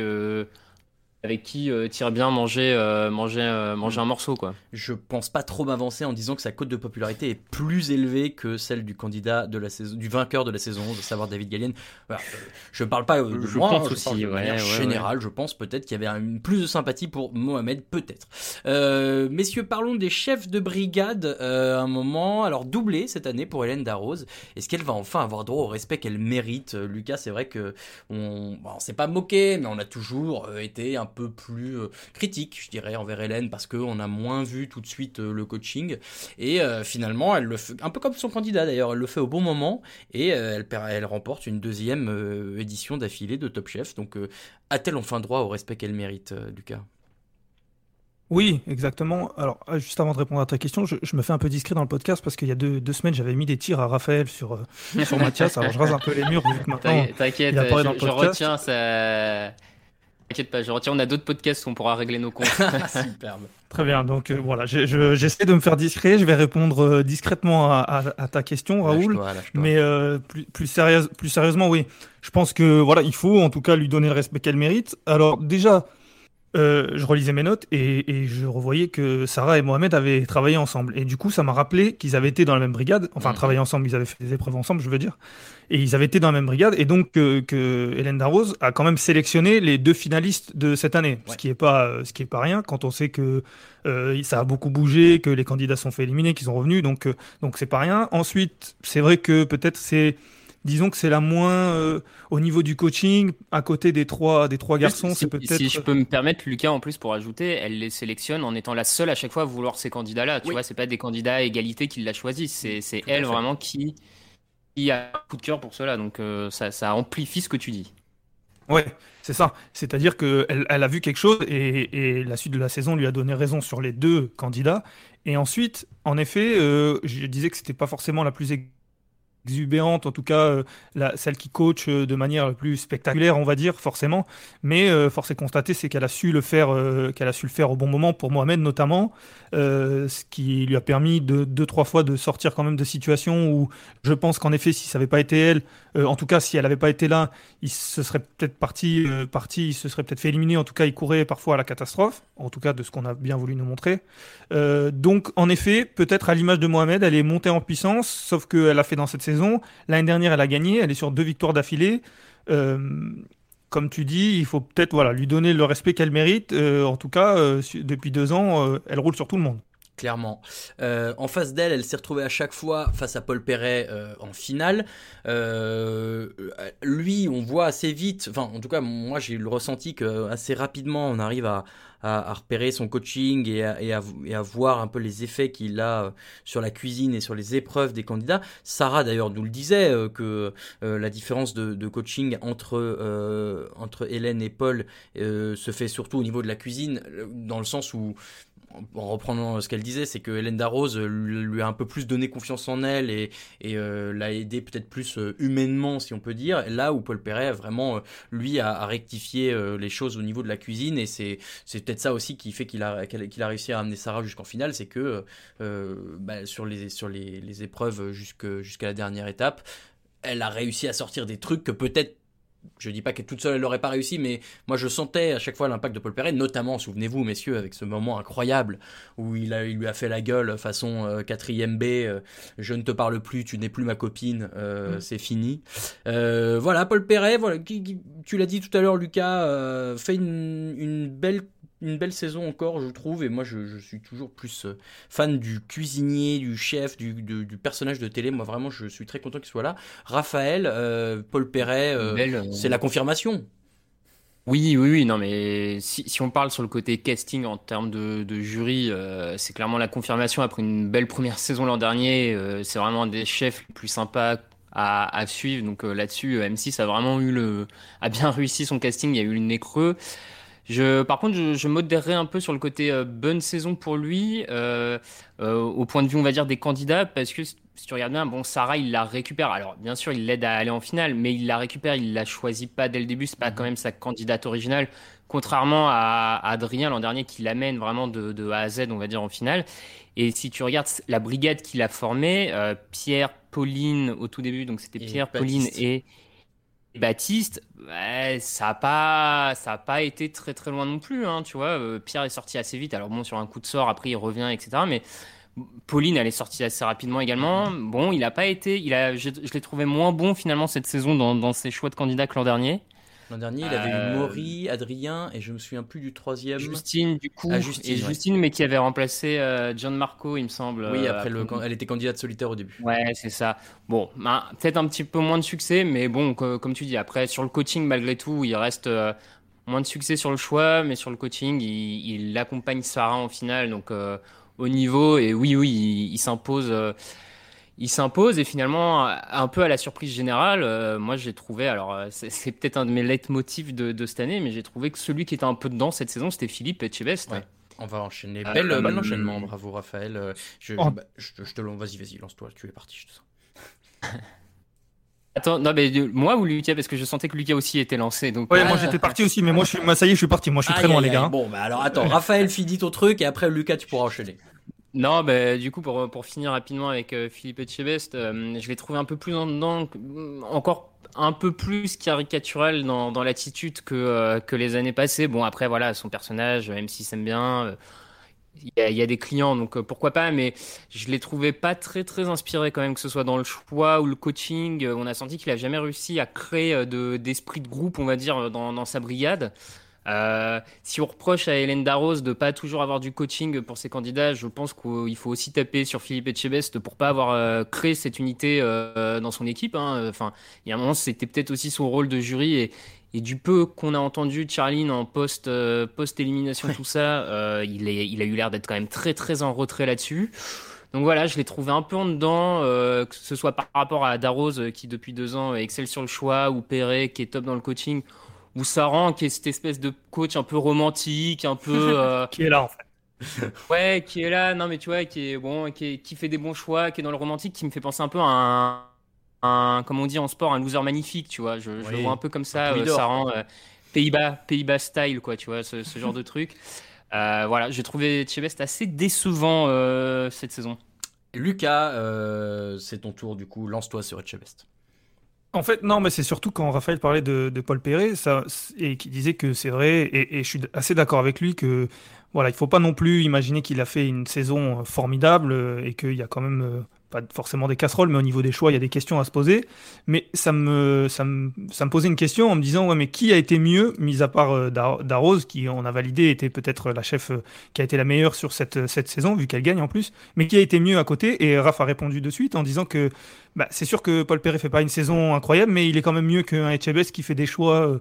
avec qui euh, tire bien manger, euh, manger, euh, manger un morceau. Quoi. Je pense pas trop m'avancer en disant que sa cote de popularité est plus élevée que celle du candidat de la saison, du vainqueur de la saison, de savoir David Gallienne. je parle pas de je moi, pense je aussi, de manière générale, je pense peut-être qu'il y avait une plus de sympathie pour Mohamed, peut-être. messieurs, parlons des chefs de brigade un moment. Alors doublé cette année pour Hélène Darroze. Est-ce qu'elle va enfin avoir droit au respect qu'elle mérite? Lucas, c'est vrai que on, bon, s'est pas moqué, mais on a toujours été un peu plus euh, critique, je dirais, envers Hélène, parce qu'on a moins vu tout de suite euh, le coaching. Et euh, finalement, elle le fait, un peu comme son candidat d'ailleurs, elle le fait au bon moment, et elle, elle remporte une deuxième édition d'affilée de Top Chef. Donc, a-t-elle enfin droit au respect qu'elle mérite, Lucas? Oui, exactement. Alors, juste avant de répondre à ta question, je, me fais un peu discret dans le podcast parce qu'il y a deux, semaines, j'avais mis des tirs à Raphaël sur, sur Mathias. Alors, je rase un peu les murs vu que maintenant. T'inquiète, je, je, retiens ça. T'inquiète pas, je retiens, on a d'autres podcasts où on pourra régler nos comptes. Superbe. Très bien, donc euh, voilà, j'essaie de me faire discret, je vais répondre euh, discrètement à, ta question, Raoul. Mais euh, plus, plus, sérieuse, plus sérieusement, oui, je pense que voilà, il faut en tout cas lui donner le respect qu'elle mérite. Alors déjà, euh, je relisais mes notes et, je revoyais que Sarah et Mohamed avaient travaillé ensemble. Et du coup, ça m'a rappelé qu'ils avaient été dans la même brigade, enfin mhm. travaillé ensemble, ils avaient fait des épreuves ensemble, je veux dire. Et ils avaient été dans la même brigade. Et donc, que Hélène Darroze a quand même sélectionné les deux finalistes de cette année. Ce qui n'est pas, ce qui est pas rien quand on sait que euh, ça a beaucoup bougé, que les candidats sont fait éliminer, qu'ils sont revenus. Donc, euh, donc c'est pas rien. Ensuite, c'est vrai que peut-être c'est disons que c'est la moins euh, au niveau du coaching à côté des trois des trois garçons c'est peut-être si je peux me permettre Lucas en plus pour ajouter elle les sélectionne en étant la seule à chaque fois à vouloir ces candidats là tu vois c'est pas des candidats à égalité qui la choisissent c'est c'est elle vraiment qui qui a un coup de cœur pour cela. Donc euh, ça ça amplifie ce que tu dis. Ouais c'est ça. C'est-à-dire que elle, elle, a vu quelque chose et, et, la suite de la saison lui a donné raison sur les deux candidats. Et ensuite en effet euh, je disais que c'était pas forcément la plus exubérante, en tout cas euh, celle qui coach euh, de manière la plus spectaculaire, on va dire forcément. Mais euh, force est constater, c'est qu'elle a su le faire, qu'elle a su le faire au bon moment pour Mohamed notamment, ce qui lui a permis de deux trois fois de sortir quand même de situations où je pense qu'en effet, si ça n'avait pas été elle, en tout cas si elle n'avait pas été là, il se serait peut-être parti, parti, il se serait peut-être fait éliminer. En tout cas, il courait parfois à la catastrophe. En tout cas, de ce qu'on a bien voulu nous montrer. donc en effet, peut-être à l'image de Mohamed, elle est montée en puissance, sauf qu'elle a fait dans cette L'année dernière, elle a gagné, elle est sur deux victoires d'affilée. Euh, comme tu dis, il faut peut-être voilà, lui donner le respect qu'elle mérite. Euh, en tout cas, euh, depuis deux ans, elle roule sur tout le monde. Clairement. Euh, en face d'elle, elle s'est retrouvée à chaque fois face à Paul Perret euh, en finale. Euh, lui, on voit assez vite, enfin en tout cas moi j'ai le ressenti que assez rapidement on arrive à, repérer son coaching et à, voir un peu les effets qu'il a sur la cuisine et sur les épreuves des candidats. Sarah d'ailleurs nous le disait que la différence de, coaching entre Hélène et Paul se fait surtout au niveau de la cuisine, dans le sens où en reprenant ce qu'elle disait, c'est que Hélène Darroze lui a un peu plus donné confiance en elle et, euh, l'a aidé peut-être plus euh, humainement, si on peut dire. Là où Paul Perret vraiment, euh, lui, a, rectifié les choses au niveau de la cuisine et c'est peut-être ça aussi qui fait qu'il a, qu'il a réussi à amener Sarah jusqu'en finale, c'est que bah, sur, les, sur les, les épreuves jusqu'à la dernière étape, elle a réussi à sortir des trucs que peut-être je dis pas qu'elle toute seule elle n'aurait pas réussi, mais moi je sentais à chaque fois l'impact de Paul Perret, notamment, souvenez-vous messieurs, avec ce moment incroyable où il, a, il lui a fait la gueule façon 4ème euh, B, euh, je ne te parle plus, tu n'es plus ma copine, euh, mm. c'est fini. voilà, Paul Perret, voilà, tu l'as dit tout à l'heure Lucas, fait une, une belle une belle saison encore, je trouve, et moi je, suis toujours plus euh, fan du cuisinier, du chef, du, du, personnage de télé. Moi vraiment, je suis très content qu'il soit là. Raphaël, euh, Paul Perret, euh, c'est la confirmation. Oui, oui, oui, non, mais si, si, on parle sur le côté casting en termes de, de jury, c'est clairement la confirmation après une belle première saison l'an dernier. c'est vraiment un des chefs les plus sympas à, à suivre. Donc là-dessus, M6 a vraiment eu le, a bien réussi son casting. Il y a eu le nez creux. Je, par contre, je, je, modérerai un peu sur le côté euh, bonne saison pour lui, euh, euh, au point de vue, on va dire, des candidats, parce que si tu regardes bien, bon, Sarah, il la récupère. Alors, bien sûr, il l'aide à aller en finale, mais il la récupère, il la choisit pas dès le début. C'est pas quand même sa candidate originale, contrairement à, Adrien l'an dernier, qui l'amène vraiment de, de, A à Z, on va dire, en finale. Et si tu regardes la brigade qu'il a formée, Pierre, Pauline au tout début, donc c'était Pierre, Pauline et Baptiste, ça n'a pas, ça a pas été très très loin non plus. Hein, tu vois, euh, Pierre est sorti assez vite. Alors bon, sur un coup de sort, après il revient, etc. Mais Pauline, elle est sortie assez rapidement également. Bon, il n'a pas été, il a, je, l'ai trouvé moins bon finalement cette saison dans, dans ses choix de candidats que l'an dernier. L'an dernier, il avait eu euh, Maury, Adrien, et je me souviens plus du troisième. Justine, du coup. Ah, Justine, et Justine, mais qui avait remplacé euh, John Marco, il me semble. Oui, après, le, elle était candidate solitaire au début. Ouais, c'est ça. Bon, ben, peut-être un petit peu moins de succès, mais bon, comme tu dis, après, sur le coaching, malgré tout, il reste euh, moins de succès sur le choix, mais sur le coaching, il, accompagne Sarah en finale, donc au niveau, et oui, oui, il, il s'impose il s'impose et finalement, un peu à la surprise générale, euh, moi j'ai trouvé, alors euh, c'est peut-être un de mes leitmotifs de, de cette année, mais j'ai trouvé que celui qui était un peu dedans cette saison, c'était Philippe Etchebest. Ouais. On va enchaîner. Euh, bel, bel enchaînement, bravo Raphaël. Je, oh. bah, je, je, te vas-y, vas-y, lance-toi, tu es parti, je te sens. Attends, non, mais moi ou Lucas? Parce que je sentais que Lucas aussi était lancé. Donc... Ouais, moi j'étais parti aussi, mais moi, je suis... ça y est, je suis parti. Moi je suis très loin, les gars. Bon, bah alors attends, Raphaël finit ton truc et après Lucas, tu pourras enchaîner. Non, bah, du coup, pour, pour finir rapidement avec euh, Philippe Etchebest, euh, je l'ai trouvé un peu plus en dedans, encore un peu plus caricatural dans, dans l'attitude que, euh, que les années passées. Bon, après, voilà, son personnage, même s'il s'aime bien, il y, a, des clients, donc pourquoi pas, mais je l'ai trouvé pas très, très inspiré quand même, que ce soit dans le choix ou le coaching. On a senti qu'il a jamais réussi à créer de, d'esprit de groupe, on va dire, dans, dans sa brigade. Euh, si on reproche à Hélène Darroze de pas toujours avoir du coaching pour ses candidats, je pense qu'il faut aussi taper sur Philippe Etchebest pour pas avoir euh, créé cette unité euh, dans son équipe. Hein. Enfin, il y a un moment, c'était peut-être aussi son rôle de jury et, et du peu qu'on a entendu Charline en post post élimination tout ça, il, est, il a eu l'air d'être quand même très très en retrait là-dessus. Donc voilà, je l'ai trouvé un peu en dedans, que ce soit par rapport à Darroze qui depuis deux ans excelle sur le choix ou Perret qui est top dans le coaching où Saran, qui est cette espèce de coach un peu romantique, un peu. Euh, qui est là, en fait. ouais, qui est là, non, mais tu vois, qui est bon, qui, qui, fait des bons choix, qui est dans le romantique, qui me fait penser un peu à un. un comme on dit en sport, un loser magnifique, tu vois. Je, je le vois un peu comme ça, euh, Saran, euh, Pays-Bas, Pays-Bas style, quoi, tu vois, ce, ce genre de truc. Euh, voilà, j'ai trouvé Chebest assez décevant cette saison. Lucas, c'est ton tour, du coup, lance-toi sur Chebest. En fait, non, mais c'est surtout quand Raphaël parlait de, Paul Perret et qui disait que c'est vrai, et, je suis assez d'accord avec lui que voilà, il faut pas non plus imaginer qu'il a fait une saison formidable et qu'il y a quand même pas forcément des casseroles, mais au niveau des choix, il y a des questions à se poser. Mais ça me, ça me, ça me posait une question en me disant, ouais, mais qui a été mieux, mis à part euh, Dar- Darroze, qui on a validé était peut-être la chef euh, qui a été la meilleure sur cette, cette saison, vu qu'elle gagne en plus, mais qui a été mieux à côté? Et Raph a répondu de suite en disant que bah, c'est sûr que Paul Perret fait pas une saison incroyable, mais il est quand même mieux qu'un Etchebest qui fait des choix. euh,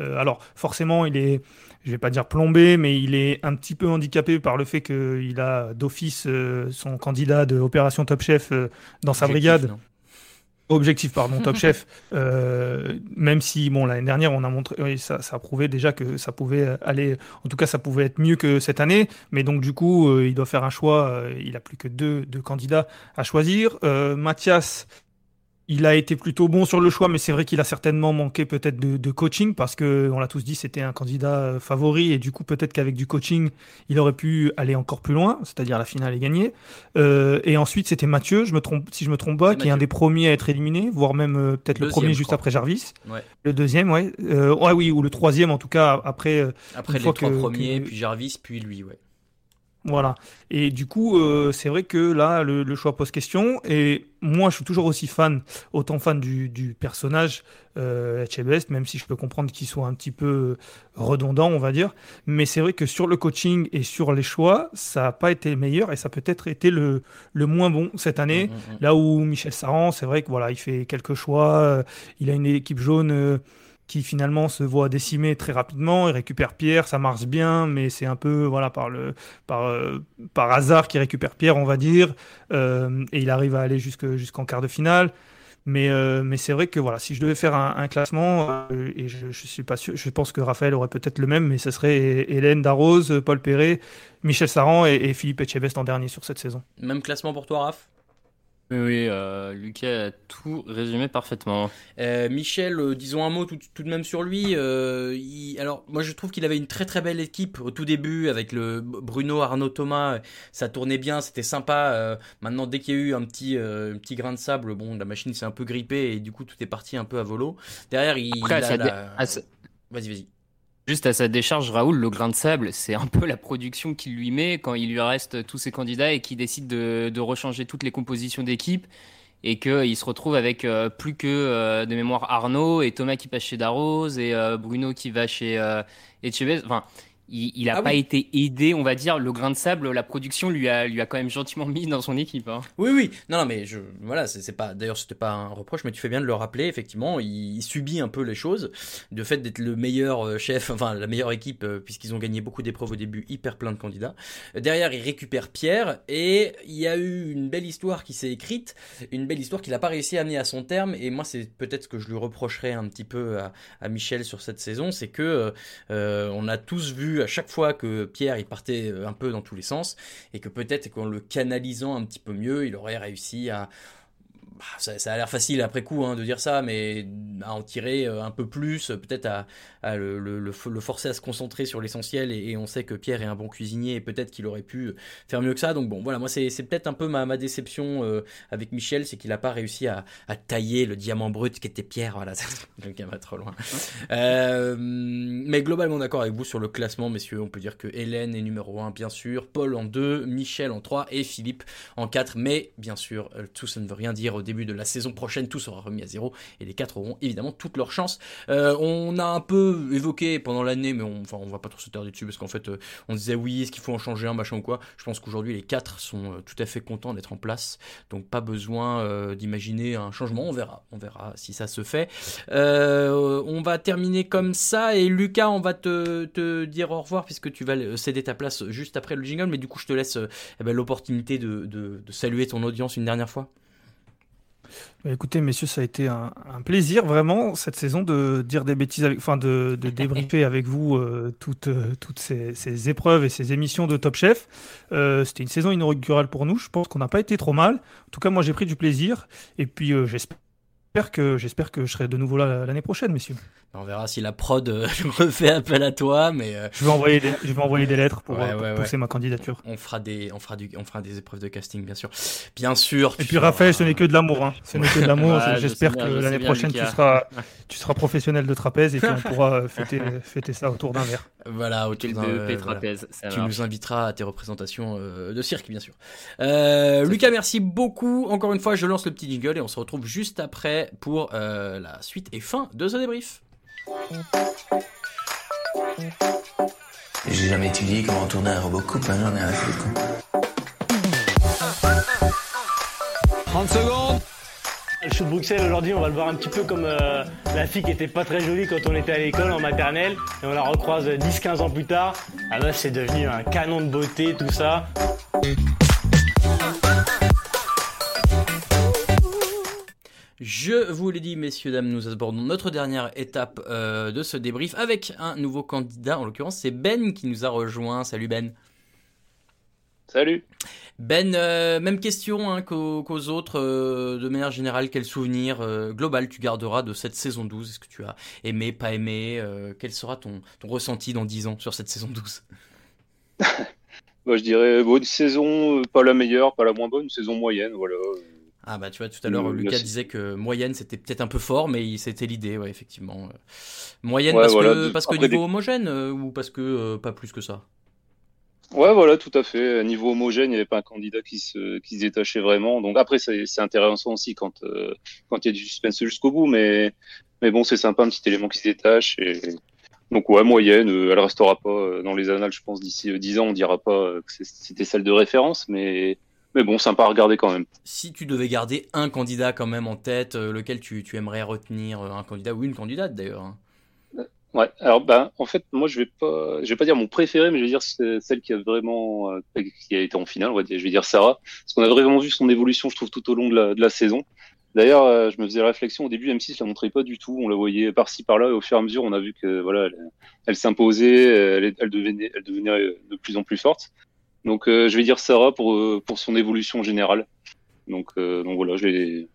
euh, alors forcément, il est, je vais pas dire plombé, mais il est un petit peu handicapé par le fait qu'il a d'office euh, son candidat de Opération Top Chef euh, dans sa brigade. non? Objectif, pardon, Top Chef. Euh, même si, bon, l'année dernière, on a montré, oui, ça, prouvé déjà que ça pouvait aller, en tout cas, ça pouvait être mieux que cette année. Mais donc, du coup, euh, il doit faire un choix. euh, il a plus que deux, deux candidats à choisir. Mathias, il a été plutôt bon sur le choix, mais c'est vrai qu'il a certainement manqué peut-être de, de coaching parce que on l'a tous dit, c'était un candidat euh, favori et du coup peut-être qu'avec du coaching, il aurait pu aller encore plus loin, c'est-à-dire la finale et gagner. Euh, et ensuite c'était Mathieu, je me trompe, si je me trompe pas, qui est un des premiers à être éliminé, voire même euh, peut-être le premier juste après Jarvis. Ouais. Le deuxième, ouais. Euh, ouais, oui, ou le troisième en tout cas après. Après les trois que- premiers, que- puis Jarvis, puis lui, ouais. Voilà. Et du coup, euh, c'est vrai que là, le, le choix pose question. Et moi, je suis toujours aussi fan, autant fan du, du personnage euh, Etchebest, même si je peux comprendre qu'il soit un petit peu redondant, on va dire. Mais c'est vrai que sur le coaching et sur les choix, ça n'a pas été le meilleur et ça a peut-être été le, le moins bon cette année. Mm, mm, mm. Là où Michel Saran, c'est vrai que voilà, il fait quelques choix. euh, il a une équipe jaune. euh, qui finalement se voit décimée très rapidement. Il récupère Pierre, ça marche bien, mais c'est un peu voilà par le par euh, par hasard qu'il récupère Pierre, on va dire, Euh, et il arrive à aller jusque jusqu'en quart de finale. Mais, euh, mais c'est vrai que voilà, si je devais faire un, classement, et je, je suis pas sûr, je pense que Raphaël aurait peut-être le même, mais ce serait Hélène Darroze, Paul Perret, Michel Saran et, et Philippe Etchebest en dernier sur cette saison. Même classement pour toi, Raph? Oui, oui, euh, Lucas a tout résumé parfaitement. Euh, Michel, euh, disons un mot tout, tout de même sur lui. euh, il- alors, moi, je trouve qu'il avait une très très belle équipe au tout début avec le Bruno, Arnaud, Thomas. Ça tournait bien, c'était sympa. maintenant, dès qu'il y a eu un petit, un petit grain de sable, bon, la machine s'est un peu grippée et du coup, tout est parti un peu à volo. Derrière, il. Après, à a la- sa- Vas-y, vas-y. Juste à sa décharge, Raoul, le grain de sable, c'est un peu la production qu'il lui met quand il lui reste tous ses candidats et qu'il décide de, rechanger toutes les compositions d'équipe et qu'il se retrouve avec euh, plus que euh, de mémoire Arnaud et Thomas qui passe chez Darroze et euh, Bruno qui va chez Etchebest. Enfin, il, il a Ah pas oui. été aidé, on va dire. Le grain de sable, la production lui a, lui a quand même gentiment mis dans son équipe. hein. Oui, oui. Non, non, mais je, voilà, c'est pas. D'ailleurs, c'était pas un reproche, mais tu fais bien de le rappeler. Effectivement, il, il subit un peu les choses. De fait d'être le meilleur euh, chef, enfin la meilleure équipe, euh, puisqu'ils ont gagné beaucoup d'épreuves au début, hyper plein de candidats. Derrière, il récupère Pierre, et il y a eu une belle histoire qui s'est écrite, une belle histoire qu'il n'a pas réussi à amener à son terme. Et moi, c'est peut-être ce que je lui reprocherais un petit peu à, à Michel sur cette saison, c'est que euh, on a tous vu à chaque fois que Pierre il partait euh, un peu dans tous les sens et que peut-être qu'en le canalisant un petit peu mieux, il aurait réussi à ça, ça a l'air facile après coup hein, de dire ça, mais à en tirer euh, un peu plus, euh, peut-être à, à le, le- le le forcer à se concentrer sur l'essentiel. Et, et on sait que Pierre est un bon cuisinier et peut-être qu'il aurait pu faire mieux que ça. Donc bon, voilà, moi c'est peut-être un peu ma, ma déception euh, avec Michel, c'est qu'il n'a pas réussi à, à tailler le diamant brut qui était Pierre. Voilà, donc il va trop loin. Euh, mais globalement d'accord avec vous sur le classement, messieurs. On peut dire que Hélène est numéro 1, bien sûr, Paul en 2, Michel en 3 et Philippe en 4. Mais bien sûr, euh, tout ça ne veut rien dire. Au début de la saison prochaine, tout sera remis à zéro et les 4 auront évidemment toutes leurs chances. Euh, on a un peu évoqué pendant l'année, mais on, enfin, va pas trop se tarder dessus parce qu'en fait, euh, on disait oui, est-ce qu'il faut en changer un, machin ou quoi. Je pense qu'aujourd'hui, les 4 sont euh, tout à fait contents d'être en place. Donc, pas besoin d'imaginer un changement. On verra. On verra si ça se fait. On va terminer comme ça. Et Lucas, on va te, dire au revoir puisque tu vas céder ta place juste après le jingle. Mais du coup, je te laisse eh ben, l'opportunité de saluer ton audience une dernière fois. Bah, Écoutez, messieurs, ça a été un, un plaisir vraiment cette saison de dire des bêtises, avec, enfin de, de débriefer avec vous euh, toutes, euh, toutes ces, ces épreuves et ces émissions de Top Chef. Euh, C'était une saison inaugurale pour nous. Je pense qu'on n'a pas été trop mal. En tout cas, moi, j'ai pris du plaisir. Et puis, euh, j'espère que j'espère que je serai de nouveau là l'année prochaine, messieurs. On verra si la prod euh, refait appel à toi, mais euh, Je vais envoyer des, je vais envoyer des lettres pour, Ouais, euh, pour ouais, pousser ma candidature. on fera des, on fera du, on fera des épreuves de casting, bien sûr, bien sûr. Et puis feras- Raphaël, ce n'est que de l'amour. Hein. Ce n'est que de l'amour. J'espère que je l'année prochaine, tu Lucas. seras, tu seras professionnel de trapèze et puis on pourra euh, fêter, fêter ça autour d'un verre. Voilà, autour d'un, BEP euh, voilà. trapèze, ça Tu marche. nous inviteras à tes représentations euh, de cirque, bien sûr. Euh, Lucas, merci beaucoup. Encore une fois, je lance le petit jingle et on se retrouve juste après pour euh, la suite et fin de ce débrief. J'ai jamais étudié comment tourner un robot coupe, hein, j'en ai à foutre. 30 secondes. Le de Bruxelles aujourd'hui, on va le voir un petit peu comme euh, la fille qui était pas très jolie quand on était à l'école en maternelle et on la recroise 10-15 ans plus tard. Ah bah c'est devenu un canon de beauté, tout ça. Je vous l'ai dit, messieurs, dames, nous abordons notre dernière étape euh, de ce débrief avec un nouveau candidat. En l'occurrence, c'est Ben qui nous a rejoint. Salut Ben. Salut. Ben, euh, même question hein, qu'aux autres. euh, de manière générale, quel souvenir global tu garderas de cette saison 12 Est-ce que tu as aimé, pas aimé Quel sera ton, ton ressenti dans 10 ans sur cette saison 12 Bah, je dirais bon, une saison, pas la meilleure, pas la moins bonne, une saison moyenne, voilà. Ah bah tu vois, tout à l'heure, Lucas disait que moyenne, c'était peut-être un peu fort, mais c'était l'idée, ouais, effectivement. Euh, Moyenne Ouais, parce, voilà, que, parce que niveau des- homogène euh, ou parce que euh, pas plus que ça? Ouais, voilà, tout à fait. À niveau homogène, il n'y avait pas un candidat qui se, qui se détachait vraiment. Donc après, c'est intéressant aussi quand euh, quand il y a du suspense jusqu'au bout, mais mais bon, c'est sympa, un petit élément qui se détache. Et donc ouais, moyenne, elle restera pas dans les annales, je pense d'ici euh, 10 ans, on dira pas que c'était celle de référence, mais mais bon, sympa à regarder quand même. Si tu devais garder un candidat quand même en tête, euh, lequel tu, tu aimerais retenir euh, Un candidat ou une candidate d'ailleurs hein Ouais, alors ben en fait moi je vais pas je vais pas dire mon préféré mais je vais dire celle qui a vraiment euh, qui a été en finale on va dire je vais dire Sarah parce qu'on a vraiment vu son évolution je trouve tout au long de la, de la saison. D'ailleurs euh, je me faisais la réflexion au début M6 la montrait pas du tout on la voyait par-ci par-là et au fur et à mesure on a vu que voilà elle, elle s'imposait elle, elle devenait elle devenait de plus en plus forte. Donc euh, je vais dire Sarah pour euh, pour son évolution générale. Donc euh, donc voilà c'est-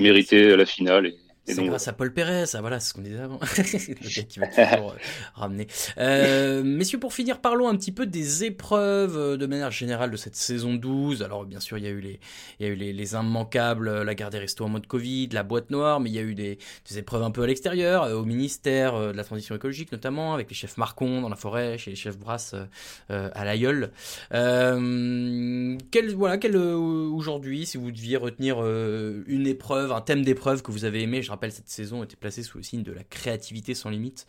mérité à la finale et C'est grâce à Paul Pérez, ça voilà, c'est ce qu'on disait avant. le gars qui va toujours euh, ramener. Euh, messieurs, pour finir, parlons un petit peu des épreuves euh, de manière générale de cette saison 12. Alors, bien sûr, il y a eu les, il y a eu les, les immanquables, euh, la gare des restos en mode Covid, la boîte noire, mais il y a eu des, des épreuves un peu à l'extérieur, au ministère de la transition écologique notamment, avec les chefs Marcon dans la forêt, chez les chefs Brasse euh, à l'Aïeul. Euh, quel, voilà, quel, aujourd'hui, si vous deviez retenir euh, une épreuve, un thème d'épreuve que vous avez aimé, je rappelle, cette saison était placée sous le signe de la créativité sans limite.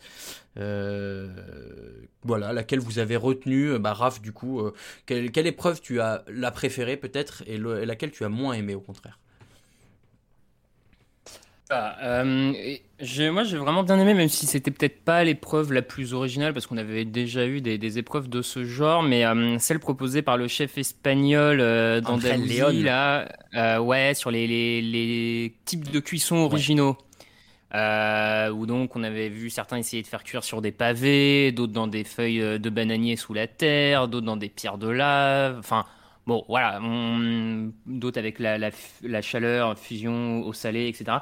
Euh, voilà, laquelle vous avez retenu, euh, bah, Raph, du coup, euh, quelle, quelle épreuve tu as la préférée peut-être et, et laquelle tu as moins aimé au contraire? Euh, j'ai- moi j'ai vraiment bien aimé, même si c'était peut-être pas l'épreuve la plus originale, parce qu'on avait déjà eu des, des épreuves de ce genre, mais euh, celle proposée par le chef espagnol euh, d'Andalousie, là, euh, ouais, sur les, les, les types de cuisson originaux. Où donc on avait vu certains essayer de faire cuire sur des pavés, d'autres dans des feuilles de bananier sous la terre, d'autres dans des pierres de lave, enfin bon voilà, on- d'autres avec la, la, la chaleur, fusion au salé, etc.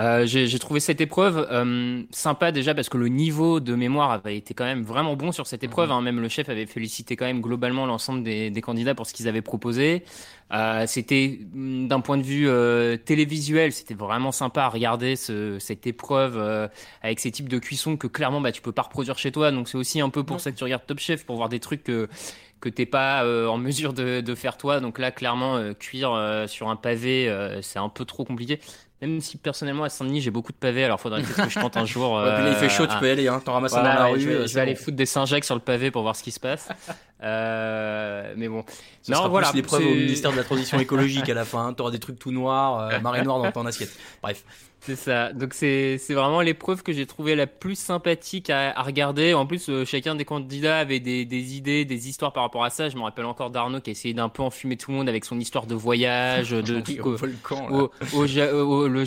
Euh, j'ai j'ai trouvé cette épreuve euh, sympa déjà parce que le niveau de mémoire avait été quand même vraiment bon sur cette épreuve. hein. Même le chef avait félicité quand même globalement l'ensemble des, des candidats pour ce qu'ils avaient proposé. Euh, c'était mm, d'un point de vue euh, télévisuel, c'était vraiment sympa à regarder ce, cette épreuve euh, avec ces types de cuissons que clairement bah, tu peux pas reproduire chez toi. Donc c'est aussi un peu pour ça que tu regardes Top Chef pour voir des trucs que que t'es pas euh, en mesure de, de faire toi. Donc là, clairement, euh, cuire euh, sur un pavé, euh, c'est un peu trop compliqué. Même si personnellement à Saint-Denis j'ai beaucoup de pavés, alors faudrait peut-être que je tente un jour. Ouais, puis là, il fait chaud, tu à- peux y aller, hein. T'en ramasses un dans la ouais, rue, Je vais, euh, je c'est vais aller bon. foutre des Saint-Jacques sur le pavé pour voir ce qui se passe. Euh, mais bon. Ce sera voilà, plus l'épreuve au ministère de la Transition écologique à la fin. hein. T'auras des trucs tout noirs, euh, marée noire dans ton assiette. Bref. C'est ça. Donc c'est c'est vraiment l'épreuve que j'ai trouvé la plus sympathique à, à regarder. En plus, euh, chacun des candidats avait des, des idées, des histoires par rapport à ça. Je me rappelle encore d'Arnaud qui a essayé d'un peu enfumer tout le monde avec son histoire de voyage, de au volcan, là. au, le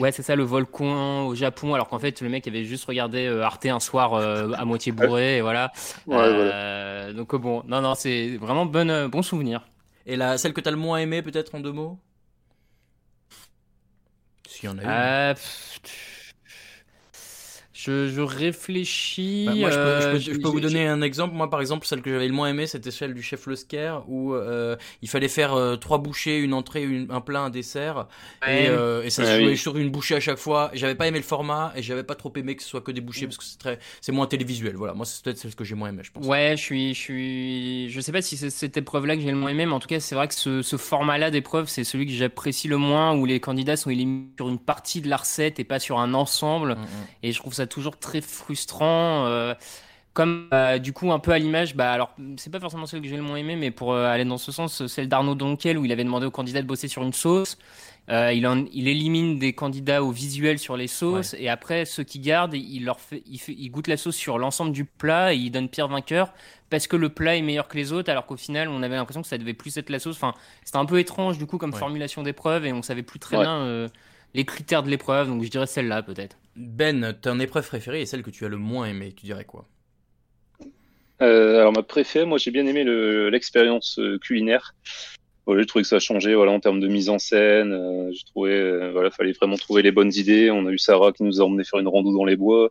ouais c'est ça le volcan au Japon. Alors qu'en fait le mec avait juste regardé euh, Arte un soir euh, à moitié bourré et voilà. Ouais, Euh, Donc bon, non non c'est vraiment bon euh, bon souvenir. Et la, celle que t'as le moins aimée, peut-être en deux mots? S'il y Je, je réfléchis. Bah, moi, je peux, je peux- euh, je peux vous donner un exemple. Moi, par exemple, celle que j'avais le moins aimé, c'était celle du chef Le Scare, où euh, il fallait faire euh, trois bouchées, une entrée, une- un plat, un dessert, Ouais. et, euh, et ça se Ouais, jouait oui. sur une bouchée à chaque fois. J'avais pas aimé le format, et j'avais pas trop aimé que ce soit que des Mm. bouchées, parce que c'est très, c'est moins télévisuel. Voilà, moi, c'est peut-être celle que j'ai moins aimé, je pense. Ouais, je suis, je suis, je sais pas si c'est cette épreuve-là que j'ai le moins aimé, mais en tout cas, c'est vrai que ce, ce format-là d'épreuve, c'est celui que j'apprécie le moins, où les candidats sont éliminés sur une partie de la recette et pas sur un ensemble. Et je trouve ça toujours très frustrant. euh, comme euh, du coup un peu à l'image, bah alors c'est pas forcément celle que j'ai le moins aimé, mais pour euh, aller dans ce sens, celle d'Arnaud Donquel où il avait demandé aux candidats de bosser sur une sauce. Euh, il, en- il élimine des candidats au visuel sur les sauces et après ceux qui gardent, il leur fait, il fait, il goûte la sauce sur l'ensemble du plat et il donne pire vainqueur parce que le plat est meilleur que les autres, alors qu'au final on avait l'impression que ça devait plus être la sauce. Enfin, c'était un peu étrange du coup comme Ouais. formulation d'épreuve et on savait plus très Ouais. bien les critères de l'épreuve. Donc je dirais celle-là peut-être. Ben, ton épreuve préférée est celle que tu as le moins aimée. Tu dirais quoi? Euh, alors ma préférée, moi j'ai bien aimé le- l'expérience euh, culinaire. Voilà, j'ai trouvé que ça a changé voilà, en termes de mise en scène. Euh, j'ai trouvé, euh, voilà, fallait vraiment trouver les bonnes idées. On a eu Sarah qui nous a emmené faire une rando dans les bois.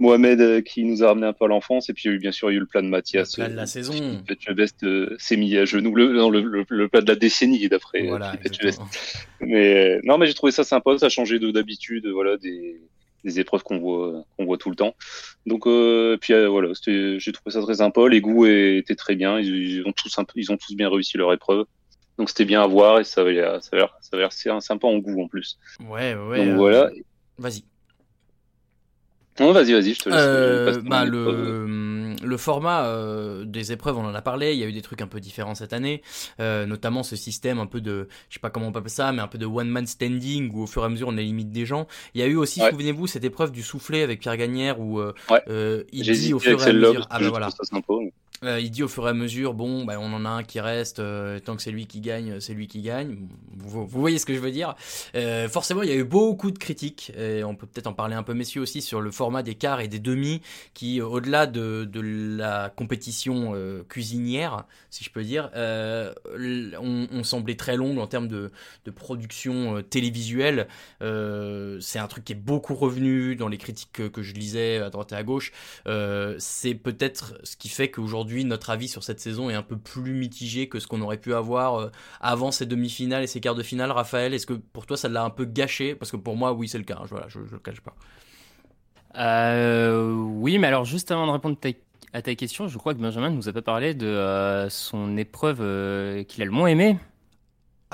Mohamed euh, qui nous a ramené un peu à l'enfance. Et puis il y a eu bien sûr il y a eu le plat de Mathias. Le plat de la euh, saison. Best euh, s'est mis à genoux. Le, non, le, le- le plat de la décennie d'après. Voilà. Mais non, mais j'ai trouvé ça sympa. Ça a changé de d'habitude. Voilà, des des épreuves qu'on voit qu'on voit tout le temps. Donc euh, puis euh, voilà, j'ai trouvé ça très sympa. Les goûts étaient très bien. Ils, ils ont tous un ils ont tous bien réussi leur épreuve. Donc c'était bien à voir et ça avait l'air ça avait l'air sympa en goût en plus. Ouais, ouais. Donc euh, voilà. Vas-y. Non, vas-y, vas-y, je te laisse. Euh, je bah, le, épreuve. le format euh, des épreuves, on en a parlé. Il y a eu des trucs un peu différents cette année, euh, notamment ce système un peu de, je sais pas comment on peut appeler ça, mais un peu de one man standing où au fur et à mesure on élimine des gens. Il y a eu aussi, Ouais. souvenez-vous, cette épreuve du soufflet avec Pierre Gagnère où euh, Ouais. euh, il dit au fur et à mesure, ah bah voilà. ça sympa. mais- Euh, il dit au fur et à mesure, bon, bah, on en a un qui reste, euh, tant que c'est lui qui gagne, c'est lui qui gagne. Vous, voyez ce que je veux dire. Euh, forcément, il y a eu beaucoup de critiques, et on peut peut-être en parler un peu, messieurs, aussi, sur le format des quarts et des demi, qui, euh, au-delà de, de la compétition euh, cuisinière, si je peux dire, euh, on, on semblait très longue en termes de, de production euh, télévisuelle. Euh, c'est un truc qui est beaucoup revenu dans les critiques que, que je lisais à droite et à gauche. Euh, c'est peut-être ce qui fait qu'aujourd'hui notre avis sur cette saison est un peu plus mitigé que ce qu'on aurait pu avoir euh, avant ces demi-finales et ces quarts de finale. Raphaël, est-ce que pour toi ça l'a un peu gâché? Parce que pour moi, oui, c'est le cas. hein, je, je le cache pas. Euh, oui, mais alors juste avant de répondre à ta question, je crois que Benjamin ne nous a pas parlé de euh, son épreuve qu'il a le moins aimée.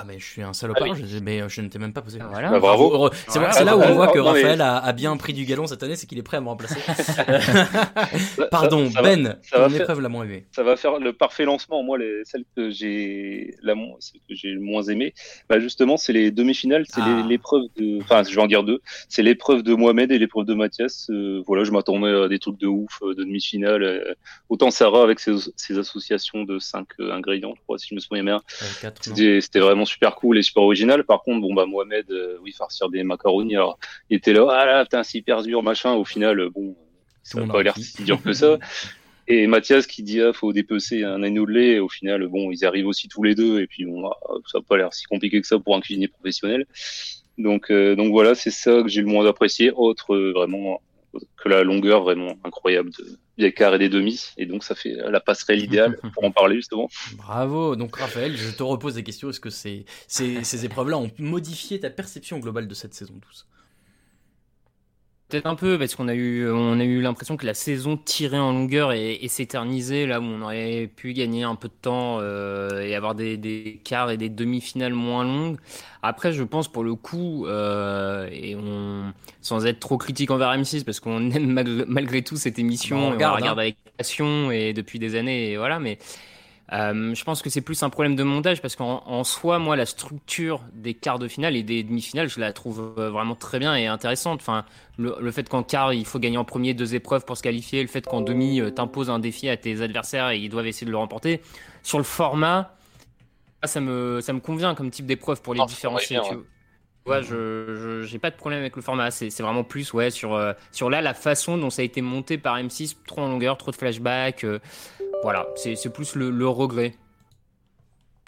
Ah mais je suis un salopard, Ah oui. je, mais euh, je ne t'ai même pas posé. Voilà. Bah, bravo. C'est c'est là où on voit que Non, mais- Raphaël a, a bien pris du galon cette année, c'est qu'il est prêt à me remplacer. Pardon, ça va- Ben, ça va ton faire- épreuve la moins aimée. ça va faire le parfait lancement. Moi, les, celle que j'ai la celle que j'ai le moins aimé, bah justement, c'est les demi-finales, c'est Ah. l'épreuve de, enfin, je vais en dire deux. C'est l'épreuve de Mohamed et l'épreuve de Mathias. Euh, voilà, je m'attendais à des trucs de ouf, euh, de demi-finale. Euh, autant Sarah avec ses, ses associations de cinq euh, ingrédients, je crois, si je me souviens bien. C'était vraiment super cool et super original. Par contre, bon bah Mohamed, euh, oui, farcir des macaronis. Alors, il était là, ah là, putain, c'est hyper dur, machin. Au final, euh, bon, ça le n'a pas l'air si dur que ça. Et Mathias qui dit ah faut dépecer un agneau de lait. Et au final, bon, ils arrivent aussi tous les deux. Et puis bon, ah, ça n'a pas l'air si compliqué que ça pour un cuisinier professionnel. Donc euh, donc voilà, c'est ça que j'ai le moins apprécié. Autre euh, vraiment que la longueur vraiment incroyable de, des quarts et des demi. Et donc ça fait la passerelle idéale pour en parler justement. Bravo. Donc Raphaël, je te repose des questions. Est-ce que ces, ces, ces épreuves-là ont modifié ta perception globale de cette saison 12 Peut-être un peu parce qu'on a eu, on a eu l'impression que la saison tirait en longueur et, et s'éternisait là où on aurait pu gagner un peu de temps euh, et avoir des, des quarts et des demi-finales moins longues. Après, je pense pour le coup, euh, et on, sans être trop critique envers M6 parce qu'on aime malgré, malgré tout cette émission, Bah, on et regarde, on la regarde hein. avec passion et depuis des années et voilà, mais. Euh, je pense que c'est plus un problème de montage parce qu'en en soi, moi, la structure des quarts de finale et des demi-finales, je la trouve euh, vraiment très bien et intéressante. Enfin, le, le fait qu'en quart, il faut gagner en premier deux épreuves pour se qualifier, le fait qu'en demi, euh, t'imposes un défi à tes adversaires et ils doivent essayer de le remporter. Sur le format, ça me, ça me convient comme type d'épreuve pour les différencier. va bien, tu vois. Ouais, je, j'ai pas de problème avec le format. C'est, vraiment plus, ouais, sur, euh, sur là, la façon dont ça a été monté par M6, trop en longueur, trop de flashbacks. euh, voilà, c'est, plus le, regret.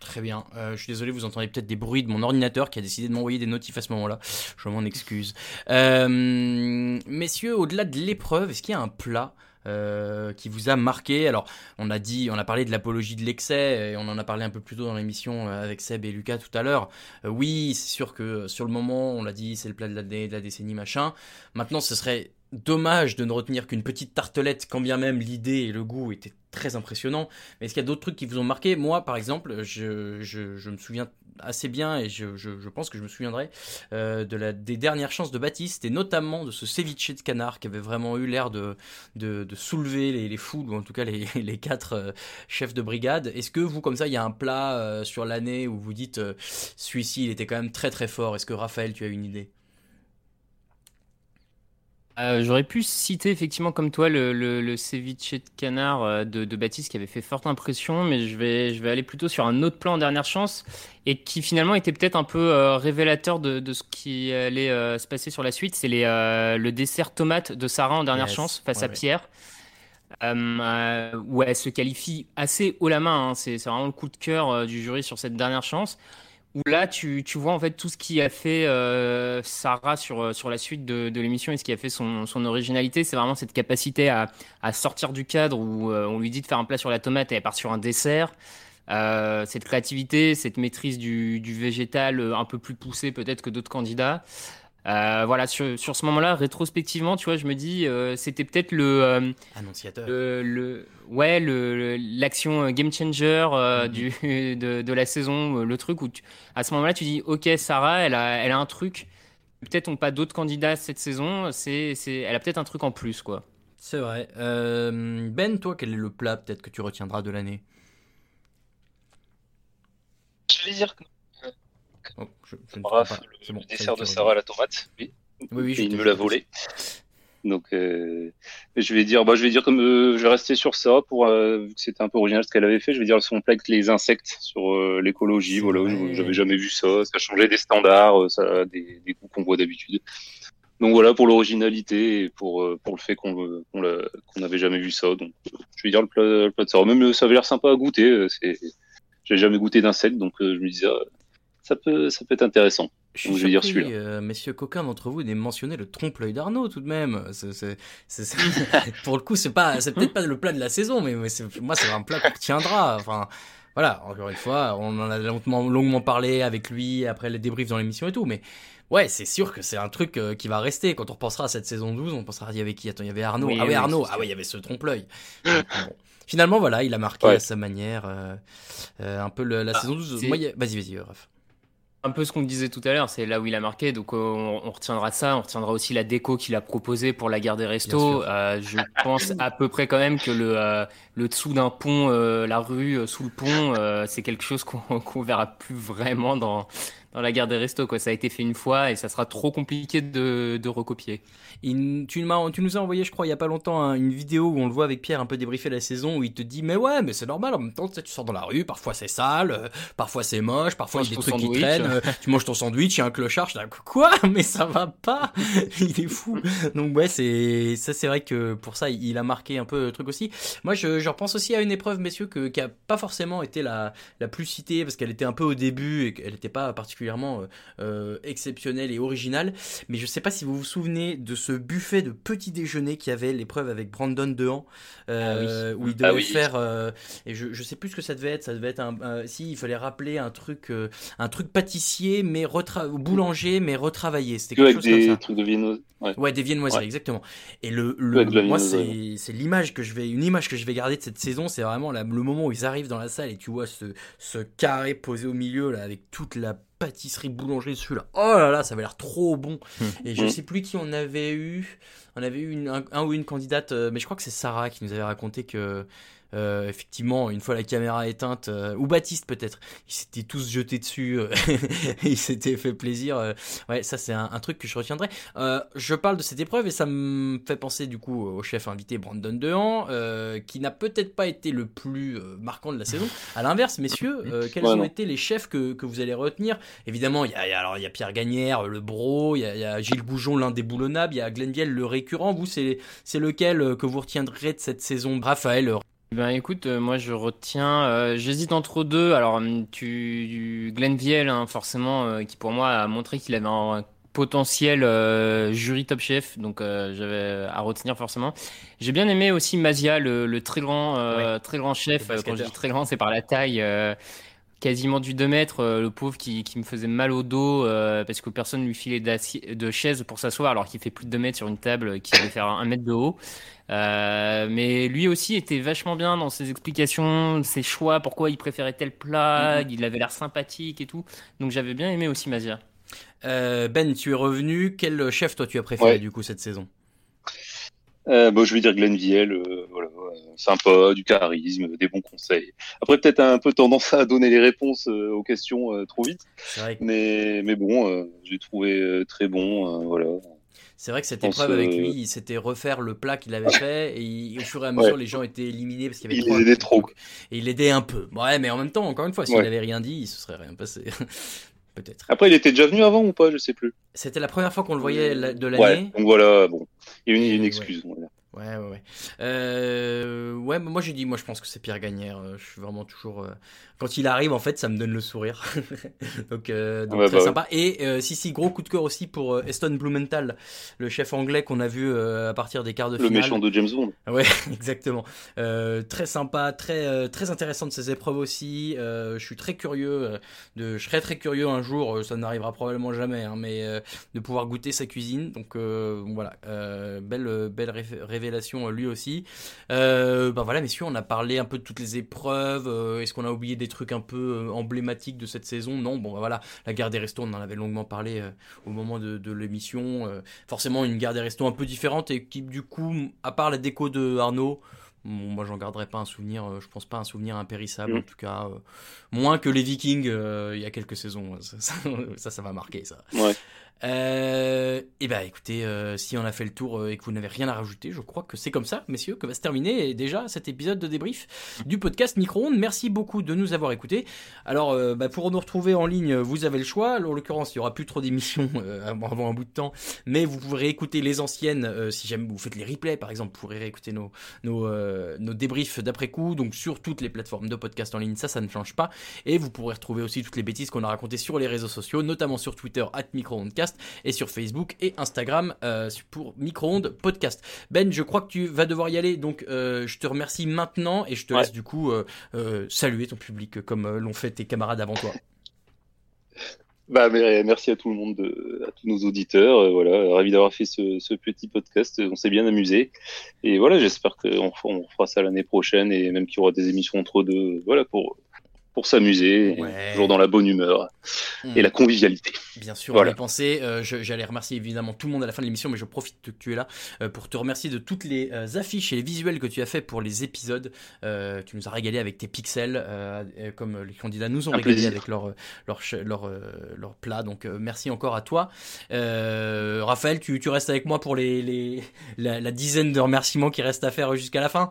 Très bien. Euh, je suis désolé, vous entendez peut-être des bruits de mon ordinateur qui a décidé de m'envoyer des notifs à ce moment-là. Je m'en excuse. Messieurs, au-delà de l'épreuve, est-ce qu'il y a un plat euh, qui vous a marqué Alors, on a dit, on a parlé de l'apologie de l'excès, et on en a parlé un peu plus tôt dans l'émission avec Seb et Lucas tout à l'heure. oui, c'est sûr que sur le moment, on l'a dit, c'est le plat de de la décennie, machin. Maintenant, ce serait dommage de ne retenir qu'une petite tartelette, quand bien même l'idée et le goût étaient très impressionnants. Mais est-ce qu'il y a d'autres trucs qui vous ont marqué? Moi, par exemple, je, me souviens assez bien et je, pense que je me souviendrai euh, de la, des dernières chances de Baptiste et notamment de ce ceviche de canard qui avait vraiment eu l'air de, soulever les, les foules ou en tout cas les, quatre euh, chefs de brigade. Est-ce que vous, comme ça, il y a un plat euh, sur l'année où vous dites celui-ci il était quand même très très fort Est-ce que Raphaël, tu as une idée? Euh, j'aurais pu citer effectivement comme toi le, le, ceviche de canard euh, de, de, Baptiste qui avait fait forte impression, mais je vais, je vais aller plutôt sur un autre plan en dernière chance et qui finalement était peut-être un peu euh, révélateur de, de, ce qui allait se passer sur la suite. C'est le dessert tomate de Sarah en dernière chance face à Pierre. où elle se qualifie assez haut la main, hein. c'est vraiment le coup de cœur du jury sur cette dernière chance où là tu, tu, vois en fait tout ce qui a fait euh, Sarah sur, euh, sur la suite de, de l'émission et ce qui a fait son, son originalité, c'est vraiment cette capacité à, à, sortir du cadre où euh, on lui dit de faire un plat sur la tomate et elle part sur un dessert. Euh, cette créativité, cette maîtrise du, du végétal un peu plus poussée peut-être que d'autres candidats. Euh, voilà, sur, sur ce moment-là, rétrospectivement, tu vois, je me dis, euh, c'était peut-être le, euh, Annonciateur. le, le, ouais, le, l'action game changer mhm. du, de, de, la saison, le truc où, tu, à ce moment-là, tu dis, ok, Sarah, elle a, elle a un truc. Peut-être n'ont pas d'autres candidats cette saison. C'est, c'est, elle a peut-être un truc en plus, quoi. C'est vrai. ben, toi, quel est le plat peut-être que tu retiendras de l'année? Je vais dire que Oh, le dessert de Sarah à la tomate, oui. Oui, oui, il me l'a volé. Donc, euh, je vais dire, bah, je vais dire comme euh, je vais rester sur ça pour euh, vu que c'était un peu original ce qu'elle avait fait. Je vais dire son plat avec les insectes sur l'écologie. Voilà, j'avais jamais vu ça. Ça changeait des standards, ça des, des goûts qu'on voit d'habitude. Donc voilà pour l'originalité et pour pour le fait qu'on qu'on n'avait jamais vu ça. Donc, je vais dire le plat, le plat de Sarah. Même ça avait l'air sympa à goûter. C'est, j'ai jamais goûté d'insectes, donc je me disais ça peut, ça peut être intéressant. Je, vais dire celui-là. Euh, messieurs, qu'aucun d'entre vous n'ait mentionné le trompe-l'œil d'Arnaud tout de même. pour le coup, c'est pas, c'est peut-être pas le plat de la saison, mais, moi, c'est un plat qui tiendra. Enfin, voilà, encore une fois, on en a longuement, longuement parlé avec lui après les débriefs dans l'émission et tout, mais ouais, c'est sûr que c'est un truc euh, qui va rester. Quand on repensera à cette saison 12, on pensera, il y avait qui? Attends, il y avait Arnaud. ah oui, Arnaud. Ah oui, il y avait ce trompe-l'œil. Finalement, voilà, il a marqué à sa manière euh, un peu la ah, saison 12. Vas-y, vas-y, Raph un peu ce qu'on disait tout à l'heure, c'est là où il a marqué, donc on, retiendra ça, on retiendra aussi la déco qu'il a proposée pour la gare des restos. Euh, je pense à peu près quand même que le, euh, le dessous d'un pont, euh, la rue sous le pont, c'est quelque chose qu'on verra plus vraiment dans, dans la gare des restos. Quoi. Ça a été fait une fois et ça sera trop compliqué de, de recopier. tu, tu, nous as envoyé, je crois, il y a pas longtemps, hein, une vidéo où on le voit avec Pierre un peu débriefer la saison, où il te dit, mais ouais, mais c'est normal, en même temps, tu sors dans la rue, parfois c'est sale, euh, parfois c'est moche, parfois il y a des trucs qui traînent, euh, tu manges ton sandwich, il y a un clochard, je dis, quoi? Mais ça va pas Il est fou Donc ouais, c'est ça c'est vrai que pour ça, il a marqué un peu le truc aussi. Moi, je, je repense aussi à une épreuve, messieurs, que, qui a pas forcément été la, la plus citée, parce qu'elle était un peu au début et qu'elle n'était pas particulièrement particulièrement euh, exceptionnel et original. Mais je sais pas si vous vous souvenez de ce buffet de petit déjeuner qui avait l'épreuve avec Brandon Dehan, euh, ah où il devait ah faire. Euh, et je, sais plus ce que ça devait être. Ça devait être un. si, il fallait rappeler un truc, un truc pâtissier, mais retra boulanger, mais retravaillé. C'était quelque chose des comme ça. trucs de viennoiserie. Ouais. des viennoiseries, exactement. Et le, le moi, c'est l'image que je vais, une image que je vais garder de cette saison, c'est vraiment le moment où ils arrivent dans la salle et tu vois ce, ce carré posé au milieu là avec toute la pâtisserie boulangerie dessus là. Oh là là, ça avait l'air trop bon. Hum. Et je hum. sais plus qui on avait eu. On avait eu un, ou une candidate, euh, mais je crois que c'est Sarah qui nous avait raconté que euh, effectivement, une fois la caméra éteinte, euh, ou Baptiste peut-être, ils s'étaient tous jetés dessus, euh, ils s'étaient fait plaisir. ouais, ça c'est un, truc que je retiendrai. je parle de cette épreuve et ça me fait penser du coup au chef invité Brandon Dehan, qui n'a peut-être pas été le plus marquant de la saison. À l'inverse, messieurs, quels ont été les chefs que, que, vous allez retenir? Évidemment, il y a, alors il y a Pierre Gagnère, le Bro, il y, y, a Gilles Goujon, l'indéboulonnable, il y a Glenn le récurrent. Vous, c'est c'est lequel que vous retiendrez de cette saison? Raphaël Ben écoute, euh, moi je retiens, euh, j'hésite entre deux. Alors tu, Glenn Viel, hein, forcément, euh, qui pour moi a montré qu'il avait un potentiel jury top chef, donc j'avais à retenir forcément. J'ai bien aimé aussi Mazia, le, très grand, très grand chef. Quand je dis très grand, c'est par la taille quasiment du 2 mètres, euh, le pauvre qui, qui, me faisait mal au dos euh, parce que personne lui filait de chaise pour s'asseoir alors qu'il fait plus de 2 mètres sur une table qui devait faire un mètre de haut. Euh, mais lui aussi était vachement bien dans ses explications, ses choix, pourquoi il préférait tel plat, mm-hmm. il avait l'air sympathique et tout. Donc j'avais bien aimé aussi Mazia. ben, tu es revenu. Quel chef toi tu as préféré du coup cette saison? Bon, je vais dire Glenn Viel, voilà, sympa, du charisme, des bons conseils. Après, peut-être un peu tendance à donner les réponses euh, aux questions euh, trop vite. Mais, mais bon, euh, j'ai trouvé très bon. voilà. C'est vrai que cette épreuve avec lui, il s'était refaire le plat qu'il avait fait et au fur et à mesure, les gens étaient éliminés parce qu'il y avait il aidait trop. Et il aidait un peu. Ouais, mais en même temps, encore une fois, s'il n'avait rien dit, il se serait rien passé. Peut-être. Après, il était déjà venu avant ou pas Je sais plus. C'était la première fois qu'on le voyait de l'année. Ouais, donc voilà, bon. Il y a une, une excuse. Voilà. Ouais, ouais, ouais. Euh, ouais, moi j'ai dit, moi je pense que c'est Pierre Gagnère. Euh, je suis vraiment toujours. Euh, quand il arrive, en fait, ça me donne le sourire. donc, euh, donc très bah sympa. Et si, si, gros coup de cœur aussi pour Eston Blumenthal, le chef anglais qu'on a vu à partir des quarts de finale. Le méchant de James Bond. Ouais, exactement. très sympa, très, très intéressant de ces épreuves aussi. je suis très curieux. de, je serais très curieux un jour, ça n'arrivera probablement jamais, hein, mais de pouvoir goûter sa cuisine. Donc voilà, belle, belle référence euh, lui aussi. Euh, ben voilà, messieurs, on a parlé un peu de toutes les épreuves. Euh, est-ce qu'on a oublié des trucs un peu emblématiques de cette saison? Non, bon, ben voilà, la guerre des restos, on en avait longuement parlé au moment de, l'émission. forcément, une guerre des restos un peu différente et qui, du coup, à part la déco de Arnaud, moi, j'en garderai pas un souvenir, je pense pas un souvenir impérissable, mm. en tout cas, moins que les Vikings il y a quelques saisons. Ça, ça, ça va marquer, ça. Ouais. Euh, et eh ben écoutez, euh, si on a fait le tour euh, et que vous n'avez rien à rajouter, je crois que c'est comme ça, messieurs, que va se terminer déjà cet épisode de débrief du podcast Micro-ondes. Merci beaucoup de nous avoir écoutés. Alors, euh, bah, pour nous retrouver en ligne, vous avez le choix. En l'occurrence, il y aura plus trop d'émissions avant un bout de temps, mais vous pourrez écouter les anciennes si jamais vous faites les replays, par exemple, vous pourrez réécouter nos débriefs d'après coup. Donc sur toutes les plateformes de podcast en ligne, ça, ça ne change pas. Et vous pourrez retrouver aussi toutes les bêtises qu'on a racontées sur les réseaux sociaux, notamment sur Twitter at Et sur Facebook et Instagram euh, pour Micro-ondes Podcast. Ben, je crois que tu vas devoir y aller, donc euh, je te remercie maintenant et je te laisse du coup euh, saluer ton public comme l'ont fait tes camarades avant toi. Bah, merci à tout le monde, à tous nos auditeurs. voilà, ravi d'avoir fait ce, petit podcast. On s'est bien amusé. Et voilà, j'espère qu'on on fera ça l'année prochaine et même qu'il y aura des émissions entre deux. Voilà, pour pour s'amuser, toujours dans la bonne humeur et hmm. la convivialité. Bien sûr, voilà. on pensé. Euh, J'allais remercier évidemment tout le monde à la fin de l'émission, mais je profite que tu es là euh, pour te remercier de toutes les euh, affiches et les visuels que tu as fait pour les épisodes. Euh, tu nous as régalé avec tes pixels, comme les candidats nous ont régalé avec leur leur leur, leur plat. Donc merci encore à toi, Raphaël. Tu, tu restes avec moi pour les, les la, la dizaine de remerciements qui restent à faire jusqu'à la fin?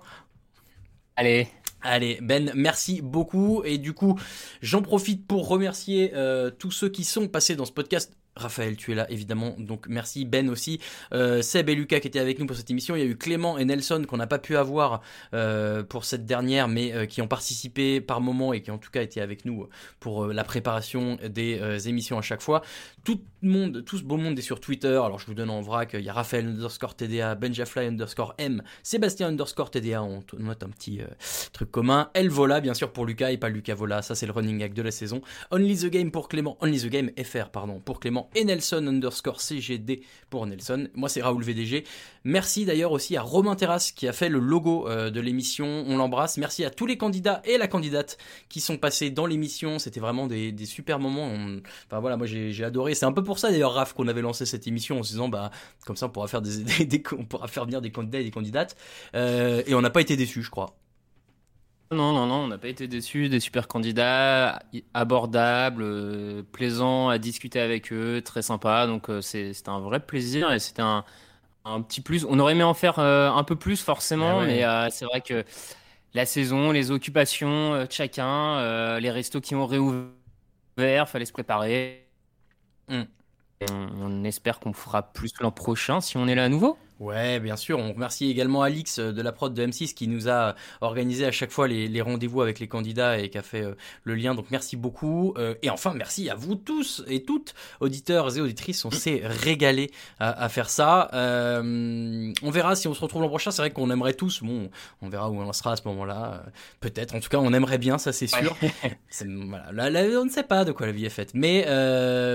Allez. Allez, Ben, merci beaucoup. Et du coup, j'en profite pour remercier euh, tous ceux qui sont passés dans ce podcast Raphaël, tu es là évidemment, donc merci Ben aussi, euh, Seb et Lucas qui étaient avec nous pour cette émission. Il y a eu Clément et Nelson qu'on n'a pas pu avoir euh, pour cette dernière, mais euh, qui ont participé par moment et qui en tout cas étaient avec nous pour la préparation des émissions à chaque fois. Tout le monde, tout ce beau monde est sur Twitter. Alors je vous donne en vrac, il y a Raphaël underscore TDA, Benjafly underscore M, Sébastien underscore TDA. On note un petit truc commun. El Vola bien sûr pour Lucas et pas Lucas Vola. Ça c'est le running gag de la saison. Only the game pour Clément, Only the game FR pardon pour Clément et Nelson underscore CGD pour Nelson. Moi c'est Raoul VDG. Merci d'ailleurs aussi à Romain Terrasse qui a fait le logo euh, de l'émission. On l'embrasse. Merci à tous les candidats et la candidate qui sont passés dans l'émission. C'était vraiment des, super moments. Enfin voilà, moi j'ai adoré. C'est un peu pour ça d'ailleurs Raph qu'on avait lancé cette émission en se disant bah comme ça on pourra faire des, on pourra faire venir des candidats et des candidates. Euh, et on n'a pas été déçus, je crois. Non, non, non, on n'a pas été déçus. Des super candidats, abordables, euh, plaisants à discuter avec eux, très sympa. Donc euh, c'était un vrai plaisir et c'était un, un, petit plus. On aurait aimé en faire euh, un peu plus forcément, ah mais c'est vrai que la saison, les occupations de chacun, les restos qui ont réouvert, fallait se préparer. On, on espère qu'on fera plus l'an prochain si on est là à nouveau. Ouais, bien sûr. On remercie également Alix euh, de la prod de M6 qui nous a organisé à chaque fois les, rendez-vous avec les candidats et qui a fait euh, le lien. Donc merci beaucoup. Euh, et enfin, merci à vous tous et toutes, auditeurs et auditrices. On s'est régalé à, faire ça. on verra si on se retrouve l'an prochain. C'est vrai qu'on aimerait tous. Bon, on verra où on sera à ce moment-là. Peut-être. En tout cas, on aimerait bien, ça c'est sûr. voilà. on ne sait pas de quoi la vie est faite. Mais,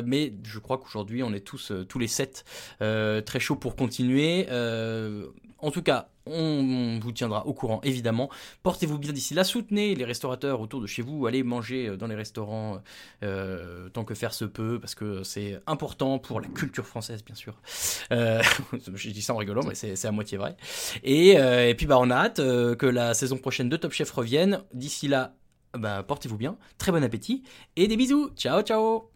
mais je crois qu'aujourd'hui, on est tous, tous les sept, très chauds pour continuer. Euh, en tout cas, on, vous tiendra au courant évidemment. Portez-vous bien d'ici là, soutenez les restaurateurs autour de chez vous, allez manger euh, dans les restaurants euh, tant que faire se peut, parce que c'est important pour la culture française bien sûr. je dis ça en rigolant, mais c'est à moitié vrai. Et, puis bah on a hâte que la saison prochaine de Top Chef revienne. D'ici là, bah, portez-vous bien, très bon appétit et des bisous. Ciao ciao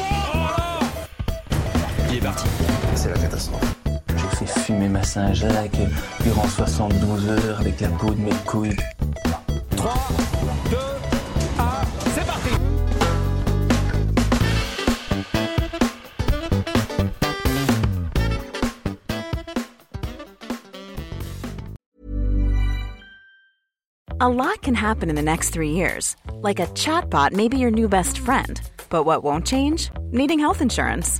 il est parti. C'est la catastrophe. J'ai fait fumer ma Saint-Jacques durant 72 heures avec la peau de mes couilles. 3, 2, 1, c'est parti A lot can happen in the next three years. Like a chatbot may be your new best friend. But what won't change? Needing health insurance.